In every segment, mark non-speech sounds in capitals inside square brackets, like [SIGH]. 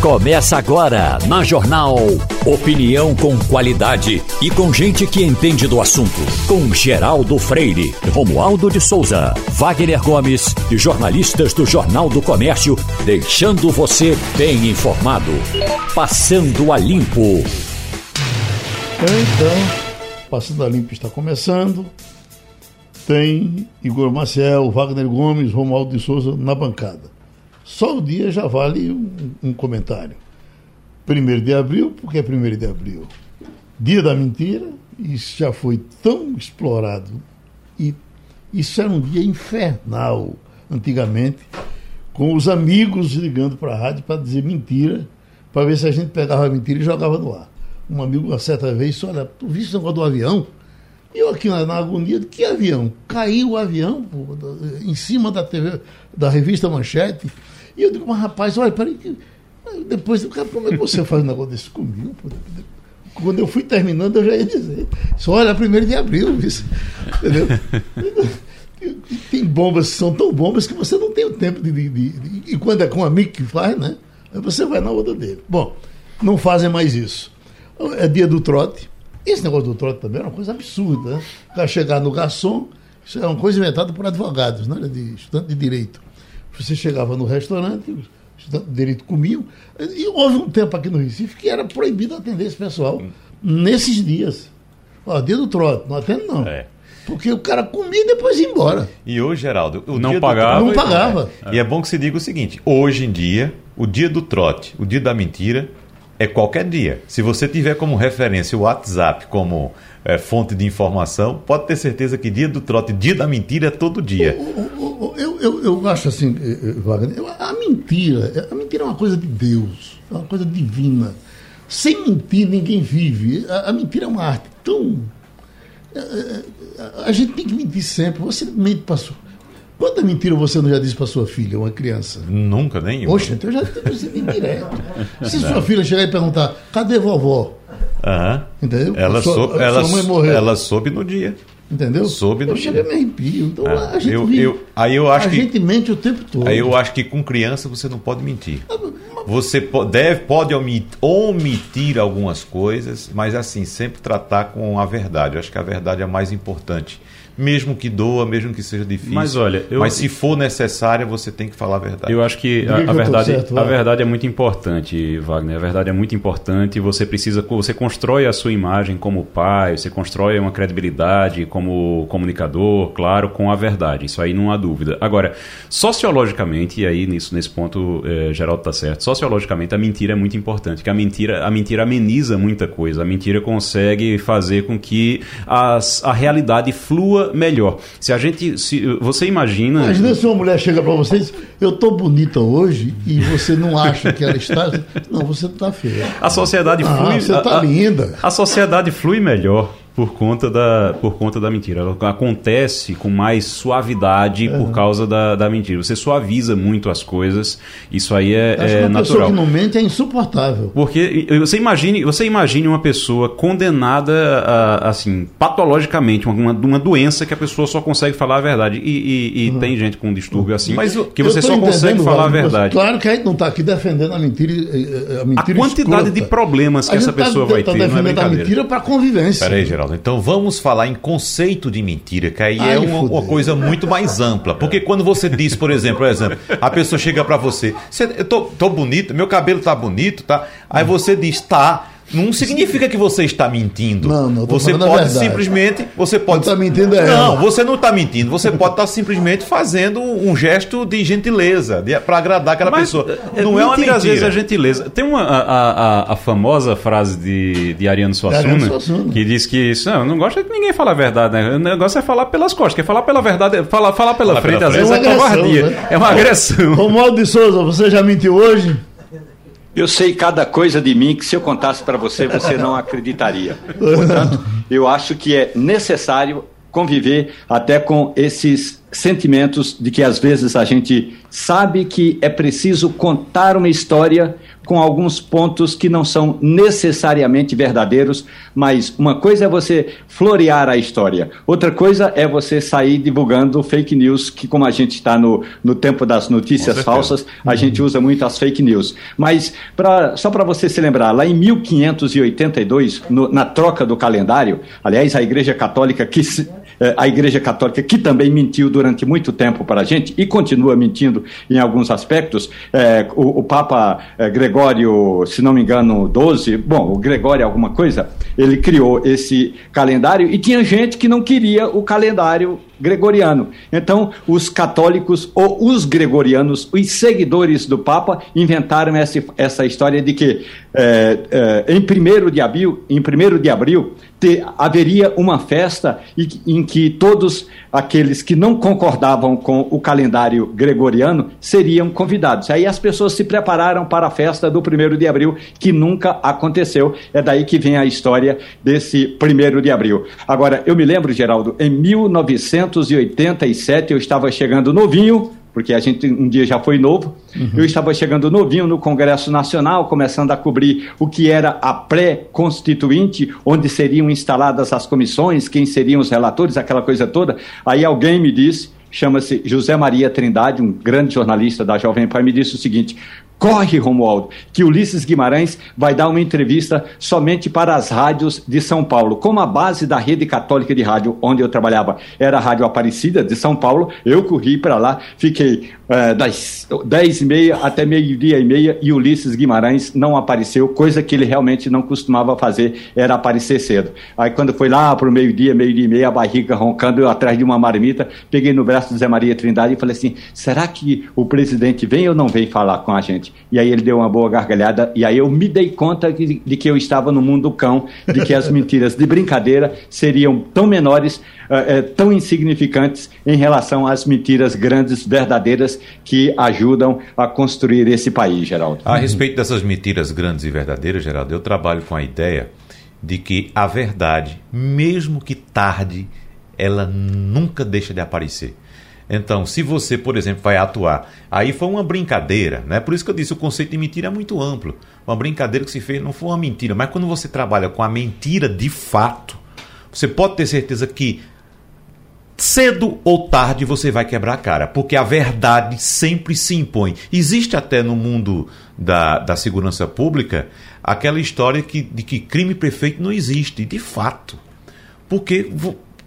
Começa agora na Jornal. Opinião com qualidade e com gente que entende do assunto. Com Geraldo Freire, Romualdo de Souza, Wagner Gomes e jornalistas do Jornal do Comércio, deixando você bem informado. Passando a Limpo. Então, Passando a Limpo está começando. Tem Igor Maciel, Wagner Gomes, Romualdo de Souza na bancada. Só o dia já vale um, um comentário. Primeiro de abril, porque é primeiro de abril. Dia da mentira, isso já foi tão explorado. E isso era um dia infernal, antigamente, com os amigos ligando para a rádio para dizer mentira, para ver se a gente pegava a mentira e jogava no ar. Um amigo, uma certa vez, disse, olha, tu viste o negócio do avião? Eu aqui na, na, agonia, de que avião? Caiu o avião pô, em cima da TV, da revista Manchete. E eu digo, mas rapaz, olha, peraí que. Depois, como é que você faz um negócio desse comigo? Quando eu fui terminando, eu já ia dizer. Só olha, primeiro de abril, isso. Entendeu? [LAUGHS] Tem bombas que são tão bombas que você não tem o tempo de, de, de, E quando é com um amigo que faz, né? Aí você vai na onda dele. Bom, não fazem mais isso. É dia do trote. Esse negócio do trote também é uma coisa absurda, né? Para chegar no garçom, isso é uma coisa inventada por advogados, né? de estudante de direito. Você chegava no restaurante, os estudantes de direito comiam, e houve um tempo aqui no Recife que era proibido atender esse pessoal hum. nesses dias. Ó, dia do trote, não atendo não. É. Porque o cara comia e depois ia embora. E hoje, Geraldo, o não pagava. Não pagava. É. E é bom que se diga o seguinte: hoje em dia, o dia do trote, o dia da mentira, é qualquer dia. Se você tiver como referência o WhatsApp como é, fonte de informação, pode ter certeza que dia do trote, dia da mentira é todo dia. Eu, eu, eu acho assim, eh, eh, Wagner, a mentira, a mentira é uma coisa de Deus, é uma coisa divina. Sem mentir, ninguém vive. A, a mentira é uma arte tão. A, a, gente tem que mentir sempre. Você mente para. Quanta mentira você não já disse para sua filha, uma criança? Nunca, nem Poxa, então eu já disse direto. Se sua filha chegar e perguntar, cadê vovó? Uhum. Entendeu? Ela, sua, soube, ela, mãe morreu. ela soube no dia. Entendeu? Soube no eu dia. Eu me arrepio. Então ah, a gente, eu, vive, eu, aí eu acho a que, gente mente o tempo todo. Aí eu acho que com criança você não pode mentir. Ah, você deve, pode omitir algumas coisas, mas assim, sempre tratar com a verdade. Eu acho que a verdade é a mais importante mesmo que doa, mesmo que seja difícil. Mas olha, eu... mas se for necessária, você tem que falar a verdade. Eu acho que a, a verdade, certo, a verdade é muito importante, Wagner. A verdade é muito importante. Você precisa, você constrói a sua imagem como pai, você constrói uma credibilidade como comunicador, claro, com a verdade. Isso aí não há dúvida. Agora, sociologicamente, e aí nisso, nesse ponto, é, Geraldo está certo. Sociologicamente, a mentira é muito importante. Que a mentira, a mentira ameniza muita coisa. A mentira consegue fazer com que as, a realidade flua melhor. Se a gente. Se, você imagina. Imagina se uma mulher chega para você e diz: Eu estou bonita hoje e você não acha que ela está. Não, você está feia. A sociedade ah, flui. Você está linda. A sociedade flui melhor por conta da, por conta da mentira. Ela acontece com mais suavidade é. por causa da, da mentira. Você suaviza muito as coisas, isso aí é, Acho é natural. pessoa que não mente é insuportável. Porque você imagine, você imagine uma pessoa condenada a, assim, patologicamente, uma, uma doença que a pessoa só consegue falar a verdade. E, e, e uhum. tem gente com distúrbio assim Mas que você só consegue falar a verdade. Claro que a gente não está aqui defendendo a mentira. A, mentira a quantidade escrota. de problemas que essa tá pessoa tá, vai tá ter. Defendendo é a mentira para convivência. Peraí, Geraldo. Então vamos falar em conceito de mentira, que aí Ai, é uma, uma, coisa muito mais ampla. Porque quando você diz, por exemplo, por exemplo, a pessoa chega para você, eu tô, tô bonito, meu cabelo tá bonito, tá? Aí você diz, tá não significa que você está mentindo. Não, não. Você pode simplesmente, você pode. Não está mentindo é. Não, você não está mentindo. Você pode estar simplesmente fazendo um gesto de gentileza para agradar aquela Mas, pessoa. É, não é uma mentira. às vezes a gentileza. Tem uma a, a, a famosa frase de, de Ariano Suassuna, Suassuna, que diz que não, não gosta que ninguém fala a verdade, né? O negócio é falar pelas costas, que falar pela verdade, falar, falar pela Fala frente, pela às frente. vezes é, é covardia. Né? É uma agressão. Romualdo de Souza, você já mentiu hoje? Eu sei cada coisa de mim que se eu contasse para você, você não acreditaria. Portanto, eu acho que é necessário conviver até com esses sentimentos de que às vezes a gente sabe que é preciso contar uma história com alguns pontos que não são necessariamente verdadeiros, mas uma coisa é você florear a história, outra coisa é você sair divulgando fake news, que como a gente está no, no tempo das notícias falsas, a gente usa muito as fake news. Mas, pra, só para você se lembrar, lá em 1582, no, na troca do calendário, aliás, a Igreja Católica que eh, a Igreja Católica, que também mentiu durante muito tempo para a gente e continua mentindo em alguns aspectos. É, o, o, Papa é, Gregório, se não me engano, 12, bom, o Gregório alguma coisa, ele criou esse calendário e tinha gente que não queria o calendário gregoriano. Então, os católicos ou os gregorianos, os seguidores do Papa, inventaram essa, essa história de que é, é, em 1 de abril, em 1 de abril haveria uma festa em que todos aqueles que não concordavam com o calendário gregoriano seriam convidados. Aí as pessoas se prepararam para a festa do 1 de abril, que nunca aconteceu. É daí que vem a história desse 1 de abril. Agora, eu me lembro, Geraldo, em 1987 eu estava chegando novinho porque a gente um dia já foi novo. Uhum. Eu estava chegando novinho no Congresso Nacional, começando a cobrir o que era a pré-constituinte, onde seriam instaladas as comissões, quem seriam os relatores, aquela coisa toda. Aí alguém me disse, chama-se José Maria Trindade, um grande jornalista da Jovem Pan, me disse o seguinte: Corre, Romualdo, que Ulisses Guimarães vai dar uma entrevista somente para as rádios de São Paulo. Como a base da rede católica de rádio onde eu trabalhava era a Rádio Aparecida de São Paulo, eu corri para lá, fiquei é, das 10 e meia até meio-dia e meia e Ulisses Guimarães não apareceu, coisa que ele realmente não costumava fazer, era aparecer cedo. Aí quando foi lá para o meio-dia, meio-dia e meia, a barriga roncando, eu atrás de uma marmita, peguei no braço do Zé Maria Trindade e falei assim: será que o presidente vem ou não vem falar com a gente? E aí ele deu uma boa gargalhada, e aí eu me dei conta de, de que eu estava no mundo cão, de que as [LAUGHS] mentiras de brincadeira seriam tão menores, uh, uh, tão insignificantes em relação às mentiras grandes, verdadeiras, que ajudam a construir esse país, Geraldo. A respeito dessas mentiras grandes e verdadeiras, Geraldo, eu trabalho com a ideia de que a verdade, mesmo que tarde, ela nunca deixa de aparecer. Então, se você, por exemplo, vai atuar, aí foi uma brincadeira, né? Por isso que eu disse, o conceito de mentira é muito amplo. Uma brincadeira que se fez não foi uma mentira, mas quando você trabalha com a mentira de fato, você pode ter certeza que cedo ou tarde você vai quebrar a cara, porque a verdade sempre se impõe. Existe até no mundo da, da segurança pública aquela história que, de que crime perfeito não existe, de fato. Porque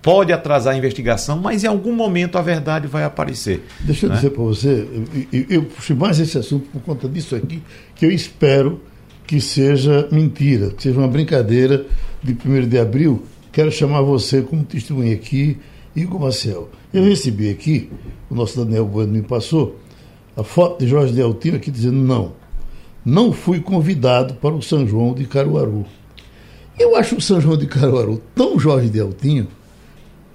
pode atrasar a investigação, mas em algum momento a verdade vai aparecer. Deixa eu né? dizer para você, eu, eu puxei mais esse assunto por conta disso aqui, que eu espero que seja mentira, que seja uma brincadeira de 1 de abril. Quero chamar você como testemunha aqui, Igor Marcel. Eu recebi aqui, o nosso Daniel Bueno me passou, a foto de Jorge Deltino aqui dizendo não, não fui convidado para o São João de Caruaru. Eu acho o São João de Caruaru tão Jorge Deltinho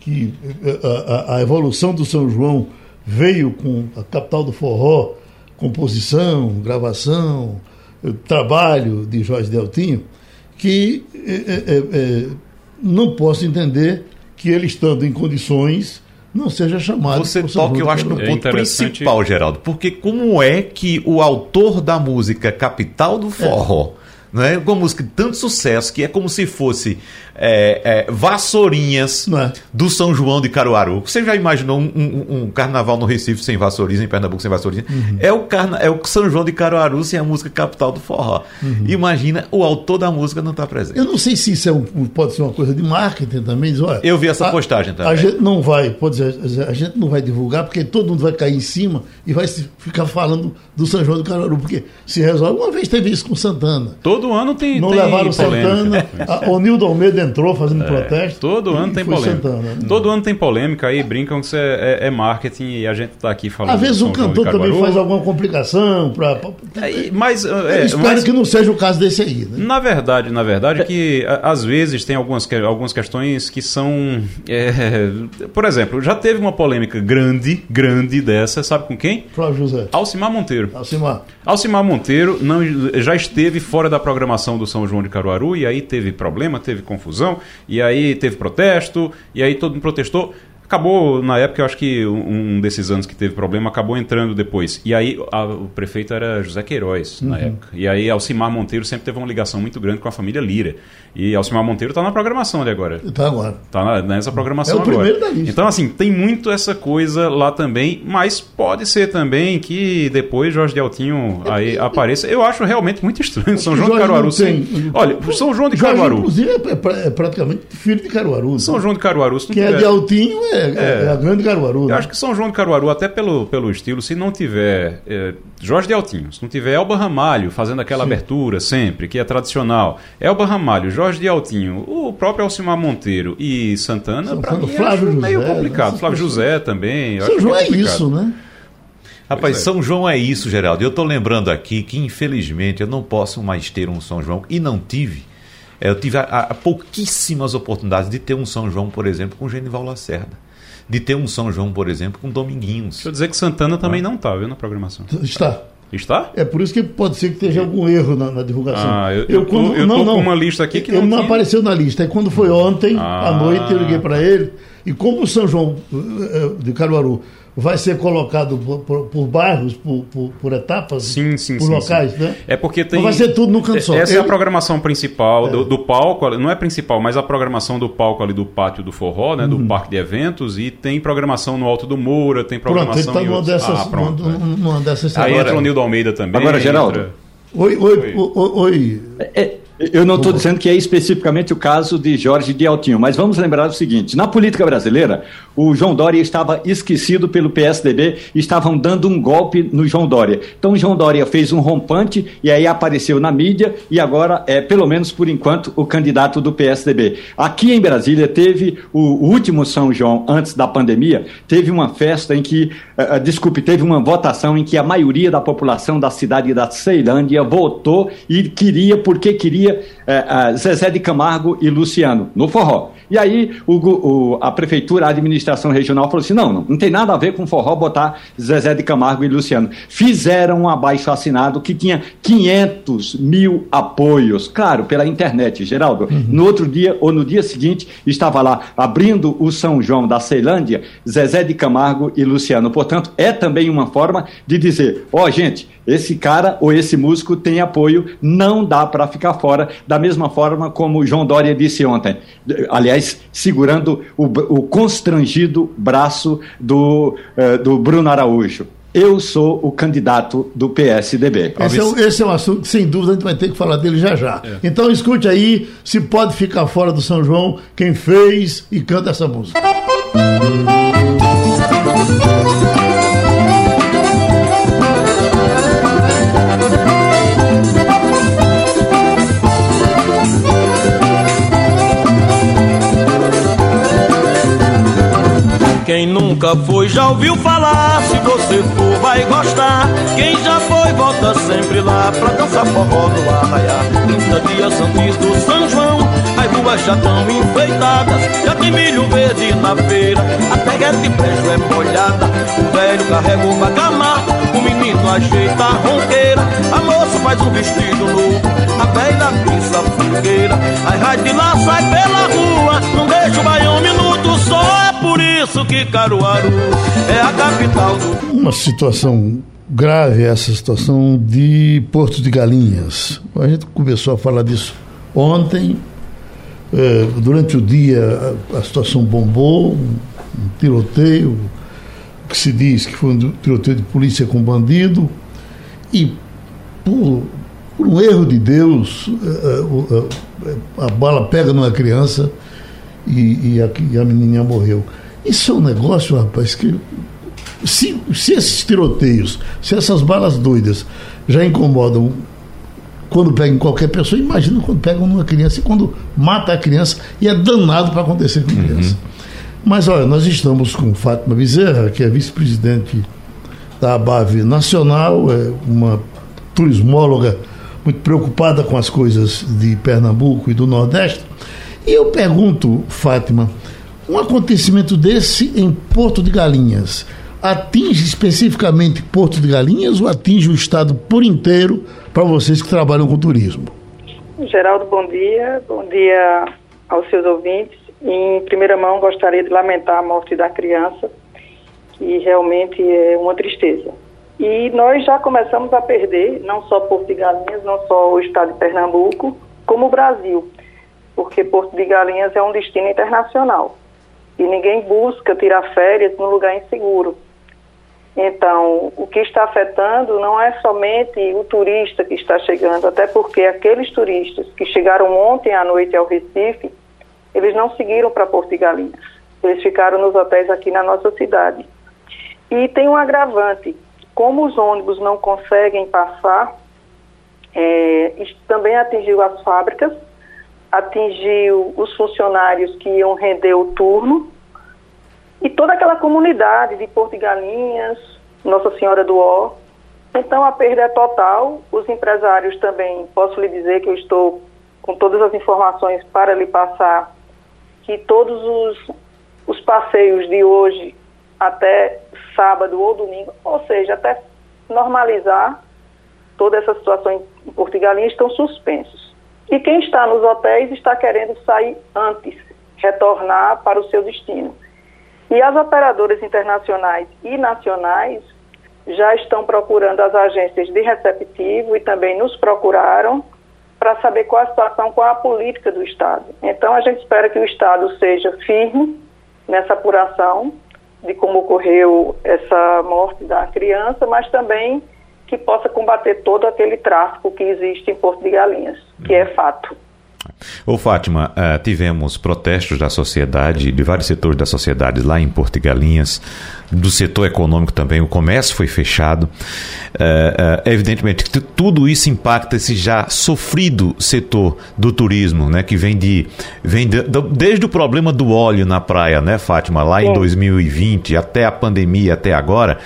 que eh, a, a, evolução do São João veio com a capital do forró, composição, gravação, eh, trabalho de Jorge Deltinho, que é, é, é, não posso entender que ele estando em condições não seja chamado. Você toca, eu acho, no ponto principal, Geraldo, porque como é que o autor da música Capital do Forró, né, com uma música de tanto sucesso, que é como se fosse é, é, vassourinhas é? do São João de Caruaru. Você já imaginou um, um, um carnaval no Recife sem vassourinhas, em Pernambuco sem vassourinhas? Uhum. É, o carna, é o São João de Caruaru sem a música capital do forró. Uhum. Imagina, o autor da música não está presente. Eu não sei se isso é um, pode ser uma coisa de marketing também. Diz, olha, Eu vi essa a, postagem também. A gente não vai, pode dizer, a gente não vai divulgar porque todo mundo vai cair em cima e vai ficar falando do São João de Caruaru, porque se resolve. Uma vez teve isso com Santana. Todo ano tem. Não tem levaram polêmica. Santana. a, o Nildo Almeida entrou fazendo é. protesto. Todo ano tem polêmica. Sentando, né? Todo ano tem polêmica, aí brincam que isso é, é, é marketing e a gente está aqui falando. Às vezes o cantor também faz alguma complicação. Pra, pra... É, mas, é, espero mas, que não seja o caso desse aí. Né? Na verdade, na verdade, que às vezes tem algumas, algumas questões que são. É, por exemplo, já teve uma polêmica grande, grande dessa, sabe com quem? Flávio José. Alcimar Monteiro. Alcimar. Alcimar Monteiro não, já esteve fora da programação do São João de Caruaru e aí teve problema, teve confusão, e aí teve protesto, e aí todo mundo protestou. Acabou, na época, eu acho que um desses anos que teve problema acabou entrando depois. E aí a, o prefeito era José Queiroz, uhum. na época. E aí Alcimar Monteiro sempre teve uma ligação muito grande com a família Lira. E Alcimar Monteiro está na programação ali agora. Está agora. Está nessa programação é o agora. Primeiro da lista. Então, assim, tem muito essa coisa lá também, mas pode ser também que depois Jorge de Altinho aí apareça. Eu acho realmente muito estranho. São João de Caruaru. Sem... Olha, São João de Jorge, Caruaru. Inclusive, é, é, praticamente filho de Caruaru. São João de Caruaru. Que tiver... é de Altinho, é, é, é a grande Caruaru. Eu né? acho que São João de Caruaru, até pelo, pelo estilo, se não tiver é, Jorge de Altinho, se não tiver Elba Ramalho fazendo aquela Sim. abertura sempre, que é tradicional, Elba Ramalho, Jorge de Altinho, o próprio Alcimar Monteiro e Santana, para mim Flávio José, meio complicado. Né? Flávio José também. São João é, é isso, né? Rapaz, é. São João é isso, Geraldo. Eu estou lembrando aqui que, infelizmente, eu não posso mais ter um São João, e não tive. É, eu tive a, a, pouquíssimas oportunidades de ter um São João, por exemplo, com Genival Lacerda. De ter um São João, por exemplo, com Dominguinhos. Deixa eu dizer que Santana também ah. não está, viu, na programação. Está. Está? É por isso que pode ser que esteja algum erro na, na divulgação. Ah, eu, eu, quando, eu, eu não, tô não, com uma lista aqui que ele não, não apareceu na lista. Aí quando foi ontem, ah. à noite, eu liguei para ele. E como o São João eh, de Caruaru vai ser colocado por, por, por bairros, por, por, etapas, sim, sim, por sim, locais, sim. né? É porque tem. Não vai ser tudo no canto só. Essa Ele... é a programação principal é. Do, do, palco, não é principal, mas a programação do palco ali do pátio do forró, né? Do uhum. parque de eventos, e tem programação no Alto do Moura, tem programação. Pronto, ele numa dessas. Ah, pronto, numa, numa dessas Aí entra o Nildo Almeida também. Agora, Geraldo. Entra... Oi, oi, oi. oi, oi. É, eu não estou dizendo que é especificamente o caso de Jorge de Altinho, mas vamos lembrar o seguinte: na política brasileira, o João Dória estava esquecido pelo PSDB estavam dando um golpe no João Dória. Então, o João Dória fez um rompante e aí apareceu na mídia e agora é, pelo menos por enquanto, o candidato do PSDB. Aqui em Brasília, teve o último São João antes da pandemia, teve uma festa em que, uh, desculpe, teve uma votação em que a maioria da população da cidade da Ceilândia votou e queria, porque queria é, Zezé de Camargo e Luciano, no forró. E aí o, o, a prefeitura, a administração regional falou assim: não, não, não tem nada a ver com forró botar Zezé de Camargo e Luciano. Fizeram um abaixo assinado que tinha 500 mil apoios, claro, pela internet, Geraldo. Uhum. No outro dia ou no dia seguinte estava lá abrindo o São João da Ceilândia, Zezé de Camargo e Luciano. Portanto, é também uma forma de dizer: ó, oh, gente, esse cara ou esse músico tem apoio, não dá para ficar fora, da mesma forma como João Dória disse ontem. Aliás, segurando o, o constrangido braço do, uh, do Bruno Araújo. Eu sou o candidato do PSDB. Esse é, um, esse é, um, assunto que, sem dúvida, a gente vai ter que falar dele já já. É. Então, escute aí se pode ficar fora do São João quem fez e canta essa música. Quem nunca foi já ouviu falar, se você for vai gostar. Quem já foi volta sempre lá pra dançar forró no arraiá. 30 dias antes do São João, as ruas já estão enfeitadas. Já tem milho verde na feira, a pega de brejo é molhada. O velho carrega o bacamar, o menino ajeita a ronqueira. A moça faz um vestido novo, a velha pisa a fogueira. Aí vai de lá, sai pela rua, não deixa o baião minuto só por isso que Caruaru é a capital do. Uma situação grave essa situação de Porto de Galinhas. A gente começou a falar disso ontem. É, durante o dia a, a situação bombou, um, tiroteio, que se diz que foi um tiroteio de polícia com bandido, e por, por um erro de Deus, a, a, a bala pega numa criança e, e, a, e a menininha morreu. Isso é um negócio, rapaz, que se, se esses tiroteios, se essas balas doidas já incomodam quando pegam qualquer pessoa, imagina quando pegam numa criança e quando mata a criança e é danado para acontecer com a criança. Uhum. Mas olha, nós estamos com Fátima Bezerra, que é vice-presidente da ABAV Nacional, é uma turismóloga muito preocupada com as coisas de Pernambuco e do Nordeste. E eu pergunto, Fátima, um acontecimento desse em Porto de Galinhas atinge especificamente Porto de Galinhas ou atinge o estado por inteiro para vocês que trabalham com turismo? Geraldo, bom dia. Bom dia aos seus ouvintes. em primeira mão gostaria de lamentar a morte da criança, que realmente é uma tristeza. E nós já começamos a perder, não só Porto de Galinhas, não só o estado de Pernambuco, como o Brasil, porque Porto de Galinhas é um destino internacional. E ninguém busca tirar férias num lugar inseguro. Então, o que está afetando não é somente o turista que está chegando, até porque aqueles turistas que chegaram ontem à noite ao Recife, eles não seguiram para Porto de Galinhas. Eles ficaram nos hotéis aqui na nossa cidade. E tem um agravante. Como os ônibus não conseguem passar, é, também atingiu as fábricas, atingiu os funcionários que iam render o turno, e toda aquela comunidade de Porto de Galinhas, Nossa Senhora do Ó. Então a perda é total. Os empresários também, posso lhe dizer que eu estou com todas as informações para lhe passar que todos os, os passeios de hoje até sábado ou domingo, ou seja, até normalizar toda essa situação em Porto Galinhas, estão suspensos. E quem está nos hotéis está querendo sair antes, retornar para o seu destino. E as operadoras internacionais e nacionais já estão procurando as agências de receptivo e também nos procuraram para saber qual a situação, qual a política do Estado. Então, a gente espera que o Estado seja firme nessa apuração de como ocorreu essa morte da criança, mas também que possa combater todo aquele tráfico que existe em Porto de Galinhas, que é fato. Ô Fátima, uh, tivemos protestos da sociedade, de vários setores da sociedade lá em Porto e Galinhas, do setor econômico também, o comércio foi fechado. Uh, uh, evidentemente que tudo isso impacta esse já sofrido setor do turismo, né, que vem de vem de, de, desde o problema do óleo na praia, né, Fátima, lá em 2020 até a pandemia até agora.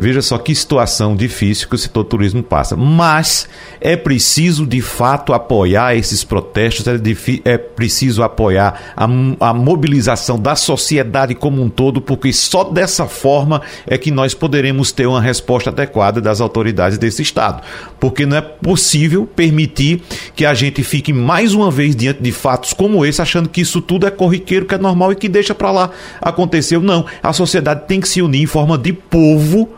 Veja só que situação difícil que o setor turismo passa. Mas é preciso, de fato, apoiar esses protestos, é, é preciso apoiar a, a mobilização da sociedade como um todo, porque só dessa forma é que nós poderemos ter uma resposta adequada das autoridades desse Estado. Porque não é possível permitir que a gente fique mais uma vez diante de fatos como esse, achando que isso tudo é corriqueiro, que é normal e que deixa para lá. Aconteceu. Não. A sociedade tem que se unir em forma de povo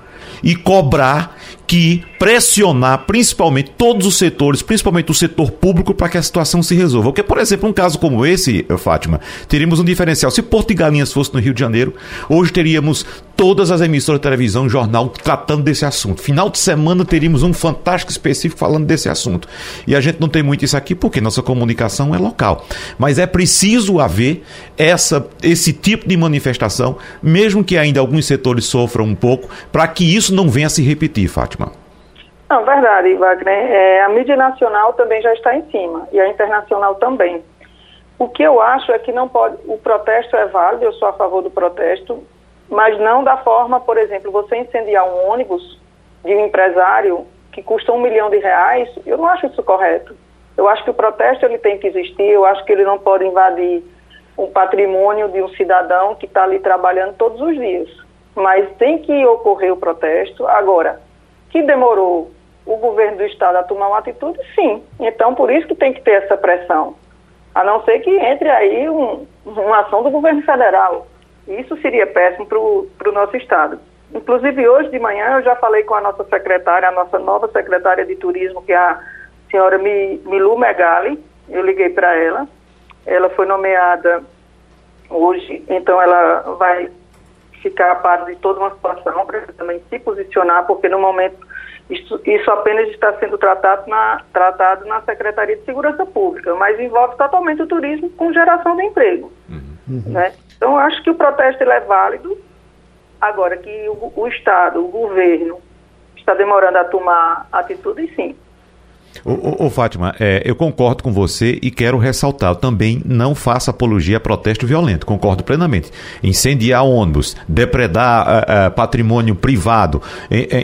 e cobrar que pressionar principalmente todos os setores, principalmente o setor público, para que a situação se resolva. Porque, por exemplo, um caso como esse, Fátima, teríamos um diferencial. Se Porto de Galinhas fosse no Rio de Janeiro, hoje teríamos todas as emissoras de televisão, jornal tratando desse assunto. Final de semana teríamos um fantástico específico falando desse assunto. E a gente não tem muito isso aqui porque nossa comunicação é local. Mas é preciso haver essa, esse tipo de manifestação, mesmo que ainda alguns setores sofram um pouco, para que isso não venha a se repetir, Fátima. Não, verdade, Wagner. É, a mídia nacional também já está em cima e a internacional também. O que eu acho é que não pode. O protesto é válido, eu sou a favor do protesto, mas não da forma, por exemplo, você incendiar um ônibus de um empresário que custa um milhão de reais. Eu não acho isso correto. Eu acho que o protesto ele tem que existir. Eu acho que ele não pode invadir o patrimônio de um cidadão que está ali trabalhando todos os dias. Mas tem que ocorrer o protesto. Agora, que demorou o governo do estado a tomar uma atitude, sim. Então, por isso que tem que ter essa pressão. A não ser que entre aí um, uma ação do governo federal. Isso seria péssimo para o nosso estado. Inclusive, hoje de manhã, eu já falei com a nossa secretária, a nossa nova secretária de turismo, que é a senhora Milu Megali. Eu liguei para ela. Ela foi nomeada hoje, então ela vai ficar a par de toda uma situação para também se posicionar, porque no momento isso, isso apenas está sendo tratado na, tratado na Secretaria de Segurança Pública, mas envolve totalmente o turismo com geração de emprego. Uhum. Né? Então, acho que o protesto é válido. Agora, que o, o Estado, o governo, está demorando a tomar atitude, sim. Ô, Fátima, é, eu concordo com você e quero ressaltar, eu também não faço apologia a protesto violento, concordo plenamente. Incendiar ônibus, depredar uh, uh, patrimônio privado,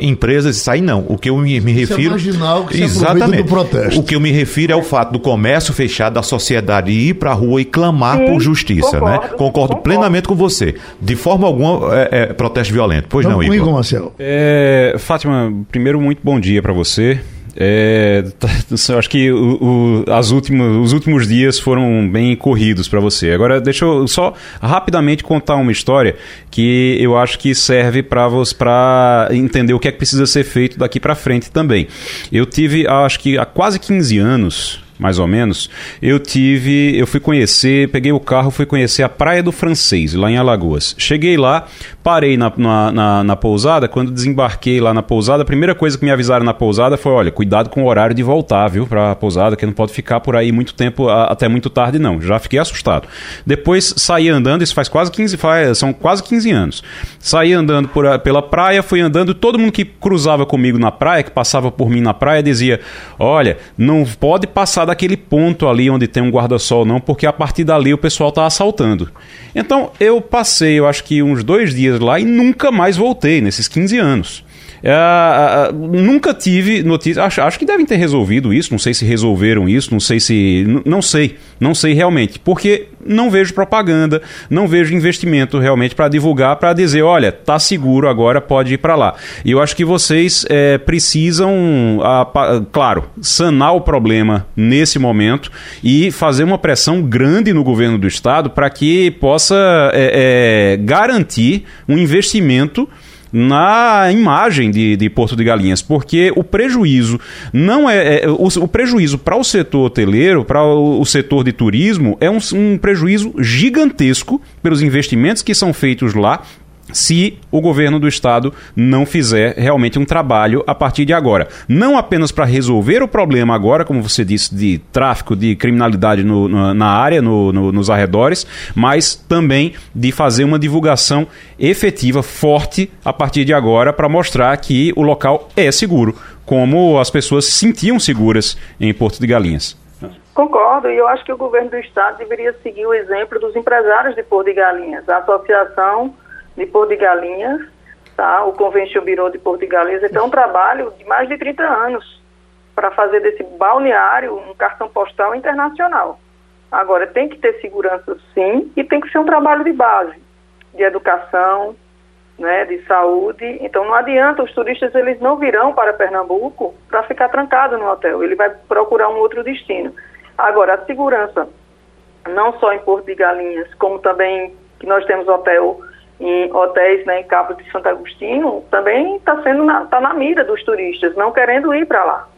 empresas, isso aí não. O que eu me, me refiro... marginal que exatamente. do protesto. O que eu me refiro é o fato do comércio fechado, da sociedade ir para a rua e clamar Sim, por justiça, concordo, né? Concordo, concordo, plenamente com você. De forma alguma, é, é, protesto violento. Pois não, não Igor? Marcelo. É, Fátima, primeiro, muito bom dia para você. É, tá, eu acho que o, o, as últimas, os últimos dias foram bem corridos para você. Agora, deixa eu só rapidamente contar uma história que eu acho que serve para entender o que é que precisa ser feito daqui para frente também. Eu tive, acho que há quase 15 anos, mais ou menos, eu tive, eu fui conhecer, peguei o carro, fui conhecer a Praia do Francês, lá em Alagoas. Cheguei lá, parei na, na, na, na, pousada, quando desembarquei lá na pousada, a primeira coisa que me avisaram na pousada foi, olha, cuidado com o horário de voltar, viu, pra pousada, que não pode ficar por aí muito tempo, até muito tarde não. Já fiquei assustado. Depois saí andando, isso faz quase 15, faz, são quase 15 anos. Saí andando por, pela praia, fui andando, todo mundo que cruzava comigo na praia, que passava por mim na praia, dizia, olha, não pode passar daquele ponto ali onde tem um guarda-sol, não, porque a partir dali o pessoal está assaltando. Então eu passei, eu acho que uns dois dias lá e nunca mais voltei nesses 15 anos. Uh, uh, nunca tive notícia. Acho, acho, que devem ter resolvido isso. Não sei se resolveram isso. Não sei se. Não sei. Não sei realmente. Porque não vejo propaganda, não vejo investimento realmente para divulgar, para dizer, olha, tá seguro agora, pode ir para lá. E eu acho que vocês é, precisam, a, claro, sanar o problema nesse momento e fazer uma pressão grande no governo do estado para que possa é, é, garantir um investimento na imagem de, de Porto de Galinhas, porque o prejuízo não é, é o, o, prejuízo para o setor hoteleiro, para o, o, setor de turismo é um, um prejuízo gigantesco pelos investimentos que são feitos lá se o governo do estado não fizer realmente um trabalho a partir de agora. Não apenas para resolver o problema agora, como você disse, de tráfico, de criminalidade no, na, área, no, nos arredores, mas também de fazer uma divulgação efetiva, forte, a partir de agora, para mostrar que o local é seguro, como as pessoas se sentiam seguras em Porto de Galinhas. Concordo, e eu acho que o governo do estado deveria seguir o exemplo dos empresários de Porto de Galinhas. A associação de Porto de Galinhas, tá? o Convention Bureau de Porto de Galinhas, então é um trabalho de mais de 30 anos para fazer desse balneário um cartão postal internacional. Agora, tem que ter segurança sim, e tem que ser um trabalho de base, de educação, né, de saúde. Então, não adianta, os turistas eles não virão para Pernambuco para ficar trancado no hotel, ele vai procurar um outro destino. Agora, a segurança, não só em Porto de Galinhas, como também que nós temos hotel em hotéis né, em Cabo de Santo Agostinho, também está sendo na, tá na mira dos turistas, não querendo ir para lá.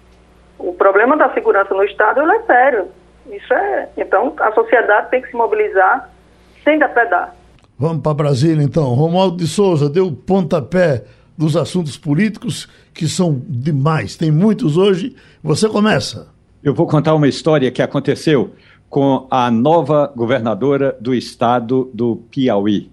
O problema da segurança no estado é sério. Isso é. Então a sociedade tem que se mobilizar sem depredar. Vamos para Brasília então. Romualdo de Souza deu pontapé dos assuntos políticos que são demais. Tem muitos hoje. Você começa. Eu vou contar uma história que aconteceu com a nova governadora do estado do Piauí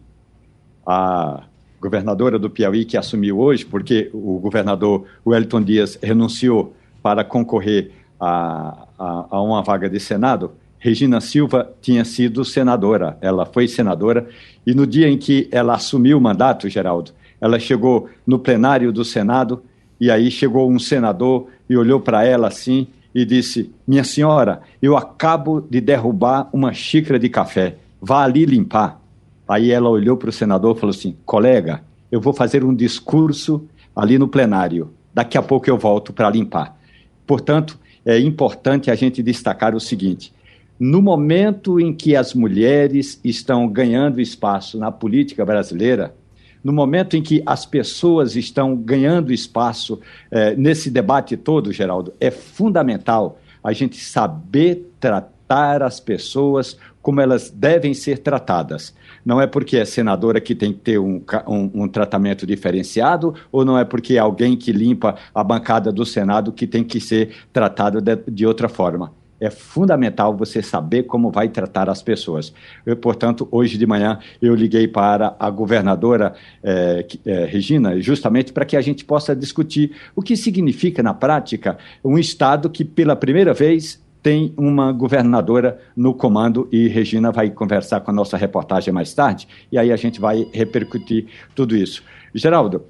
a governadora do Piauí que assumiu hoje, porque o governador Wellington Dias renunciou para concorrer a, a, a uma vaga de Senado, Regina Silva tinha sido senadora, ela foi senadora, e no dia em que ela assumiu o mandato, Geraldo, ela chegou no plenário do Senado, e aí chegou um senador e olhou para ela assim e disse: Minha senhora, eu acabo de derrubar uma xícara de café, vá ali limpar. Aí ela olhou para o senador e falou assim: colega, eu vou fazer um discurso ali no plenário. Daqui a pouco eu volto para limpar. Portanto, é importante a gente destacar o seguinte: no momento em que as mulheres estão ganhando espaço na política brasileira, no momento em que as pessoas estão ganhando espaço é, nesse debate todo, Geraldo, é fundamental a gente saber tratar as pessoas como elas devem ser tratadas. Não é porque é senadora que tem que ter um, um, um, tratamento diferenciado, ou não é porque é alguém que limpa a bancada do Senado que tem que ser tratado de, de outra forma. É fundamental você saber como vai tratar as pessoas. Eu, portanto, hoje de manhã eu liguei para a governadora eh, eh, Regina, justamente para que a gente possa discutir o que significa, na prática, um Estado que, pela primeira vez, tem uma governadora no comando e Regina vai conversar com a nossa reportagem mais tarde e aí a gente vai repercutir tudo isso. Geraldo,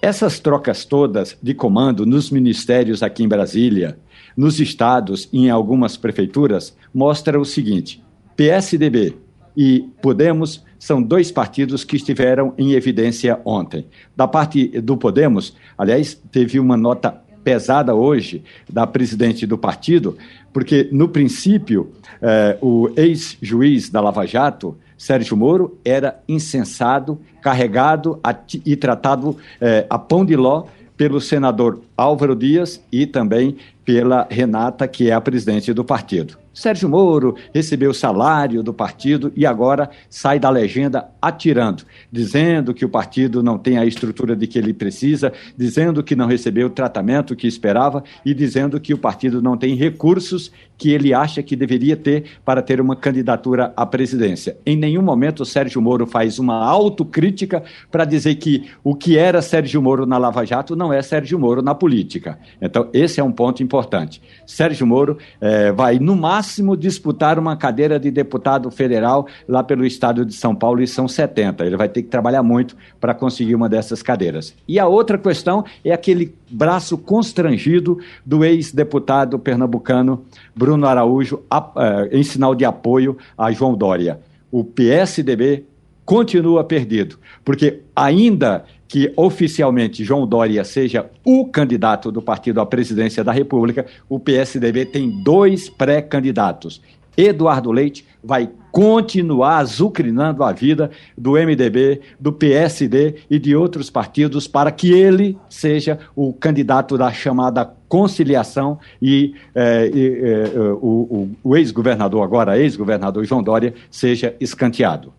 essas trocas todas de comando nos ministérios aqui em Brasília, nos estados e em algumas prefeituras mostram o seguinte: PSDB e Podemos são dois partidos que estiveram em evidência ontem. Da parte do Podemos, aliás, teve uma nota pesada hoje da presidente do partido, porque, no princípio, eh, o ex-juiz da Lava Jato, Sérgio Moro, era incensado, carregado e tratado eh, a pão de ló pelo senador Álvaro Dias e também pela Renata, que é a presidente do partido. Sérgio Moro recebeu salário do partido e agora sai da legenda atirando, dizendo que o partido não tem a estrutura de que ele precisa, dizendo que não recebeu o tratamento que esperava e dizendo que o partido não tem recursos que ele acha que deveria ter para ter uma candidatura à presidência. Em nenhum momento o Sérgio Moro faz uma autocrítica para dizer que o que era Sérgio Moro na Lava Jato não é Sérgio Moro na política. Então, esse é um ponto importante. Sérgio Moro eh, vai, no máximo, disputar uma cadeira de deputado federal lá pelo estado de São Paulo, e são 70. Ele vai ter que trabalhar muito para conseguir uma dessas cadeiras. E a outra questão é aquele braço constrangido do ex-deputado pernambucano Bruno Araújo eh, em sinal de apoio a João Dória. O PSDB continua perdido, porque ainda que oficialmente João Dória seja o candidato do partido à presidência da República, o PSDB tem dois pré-candidatos. Eduardo Leite vai continuar azucrinando a vida do MDB, do PSD e de outros partidos para que ele seja o candidato da chamada conciliação e, eh, e eh, o, o, o ex-governador, agora ex-governador João Dória, seja escanteado.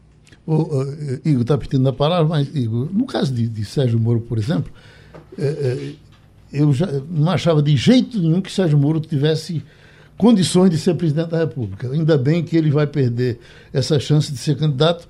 O, uh, Igor está pedindo a palavra, mas, Igor, no caso de, de Sérgio Moro, por exemplo, eh, eu já não achava de jeito nenhum que Sérgio Moro tivesse condições de ser presidente da República. Ainda bem que ele vai perder essa chance de ser candidato.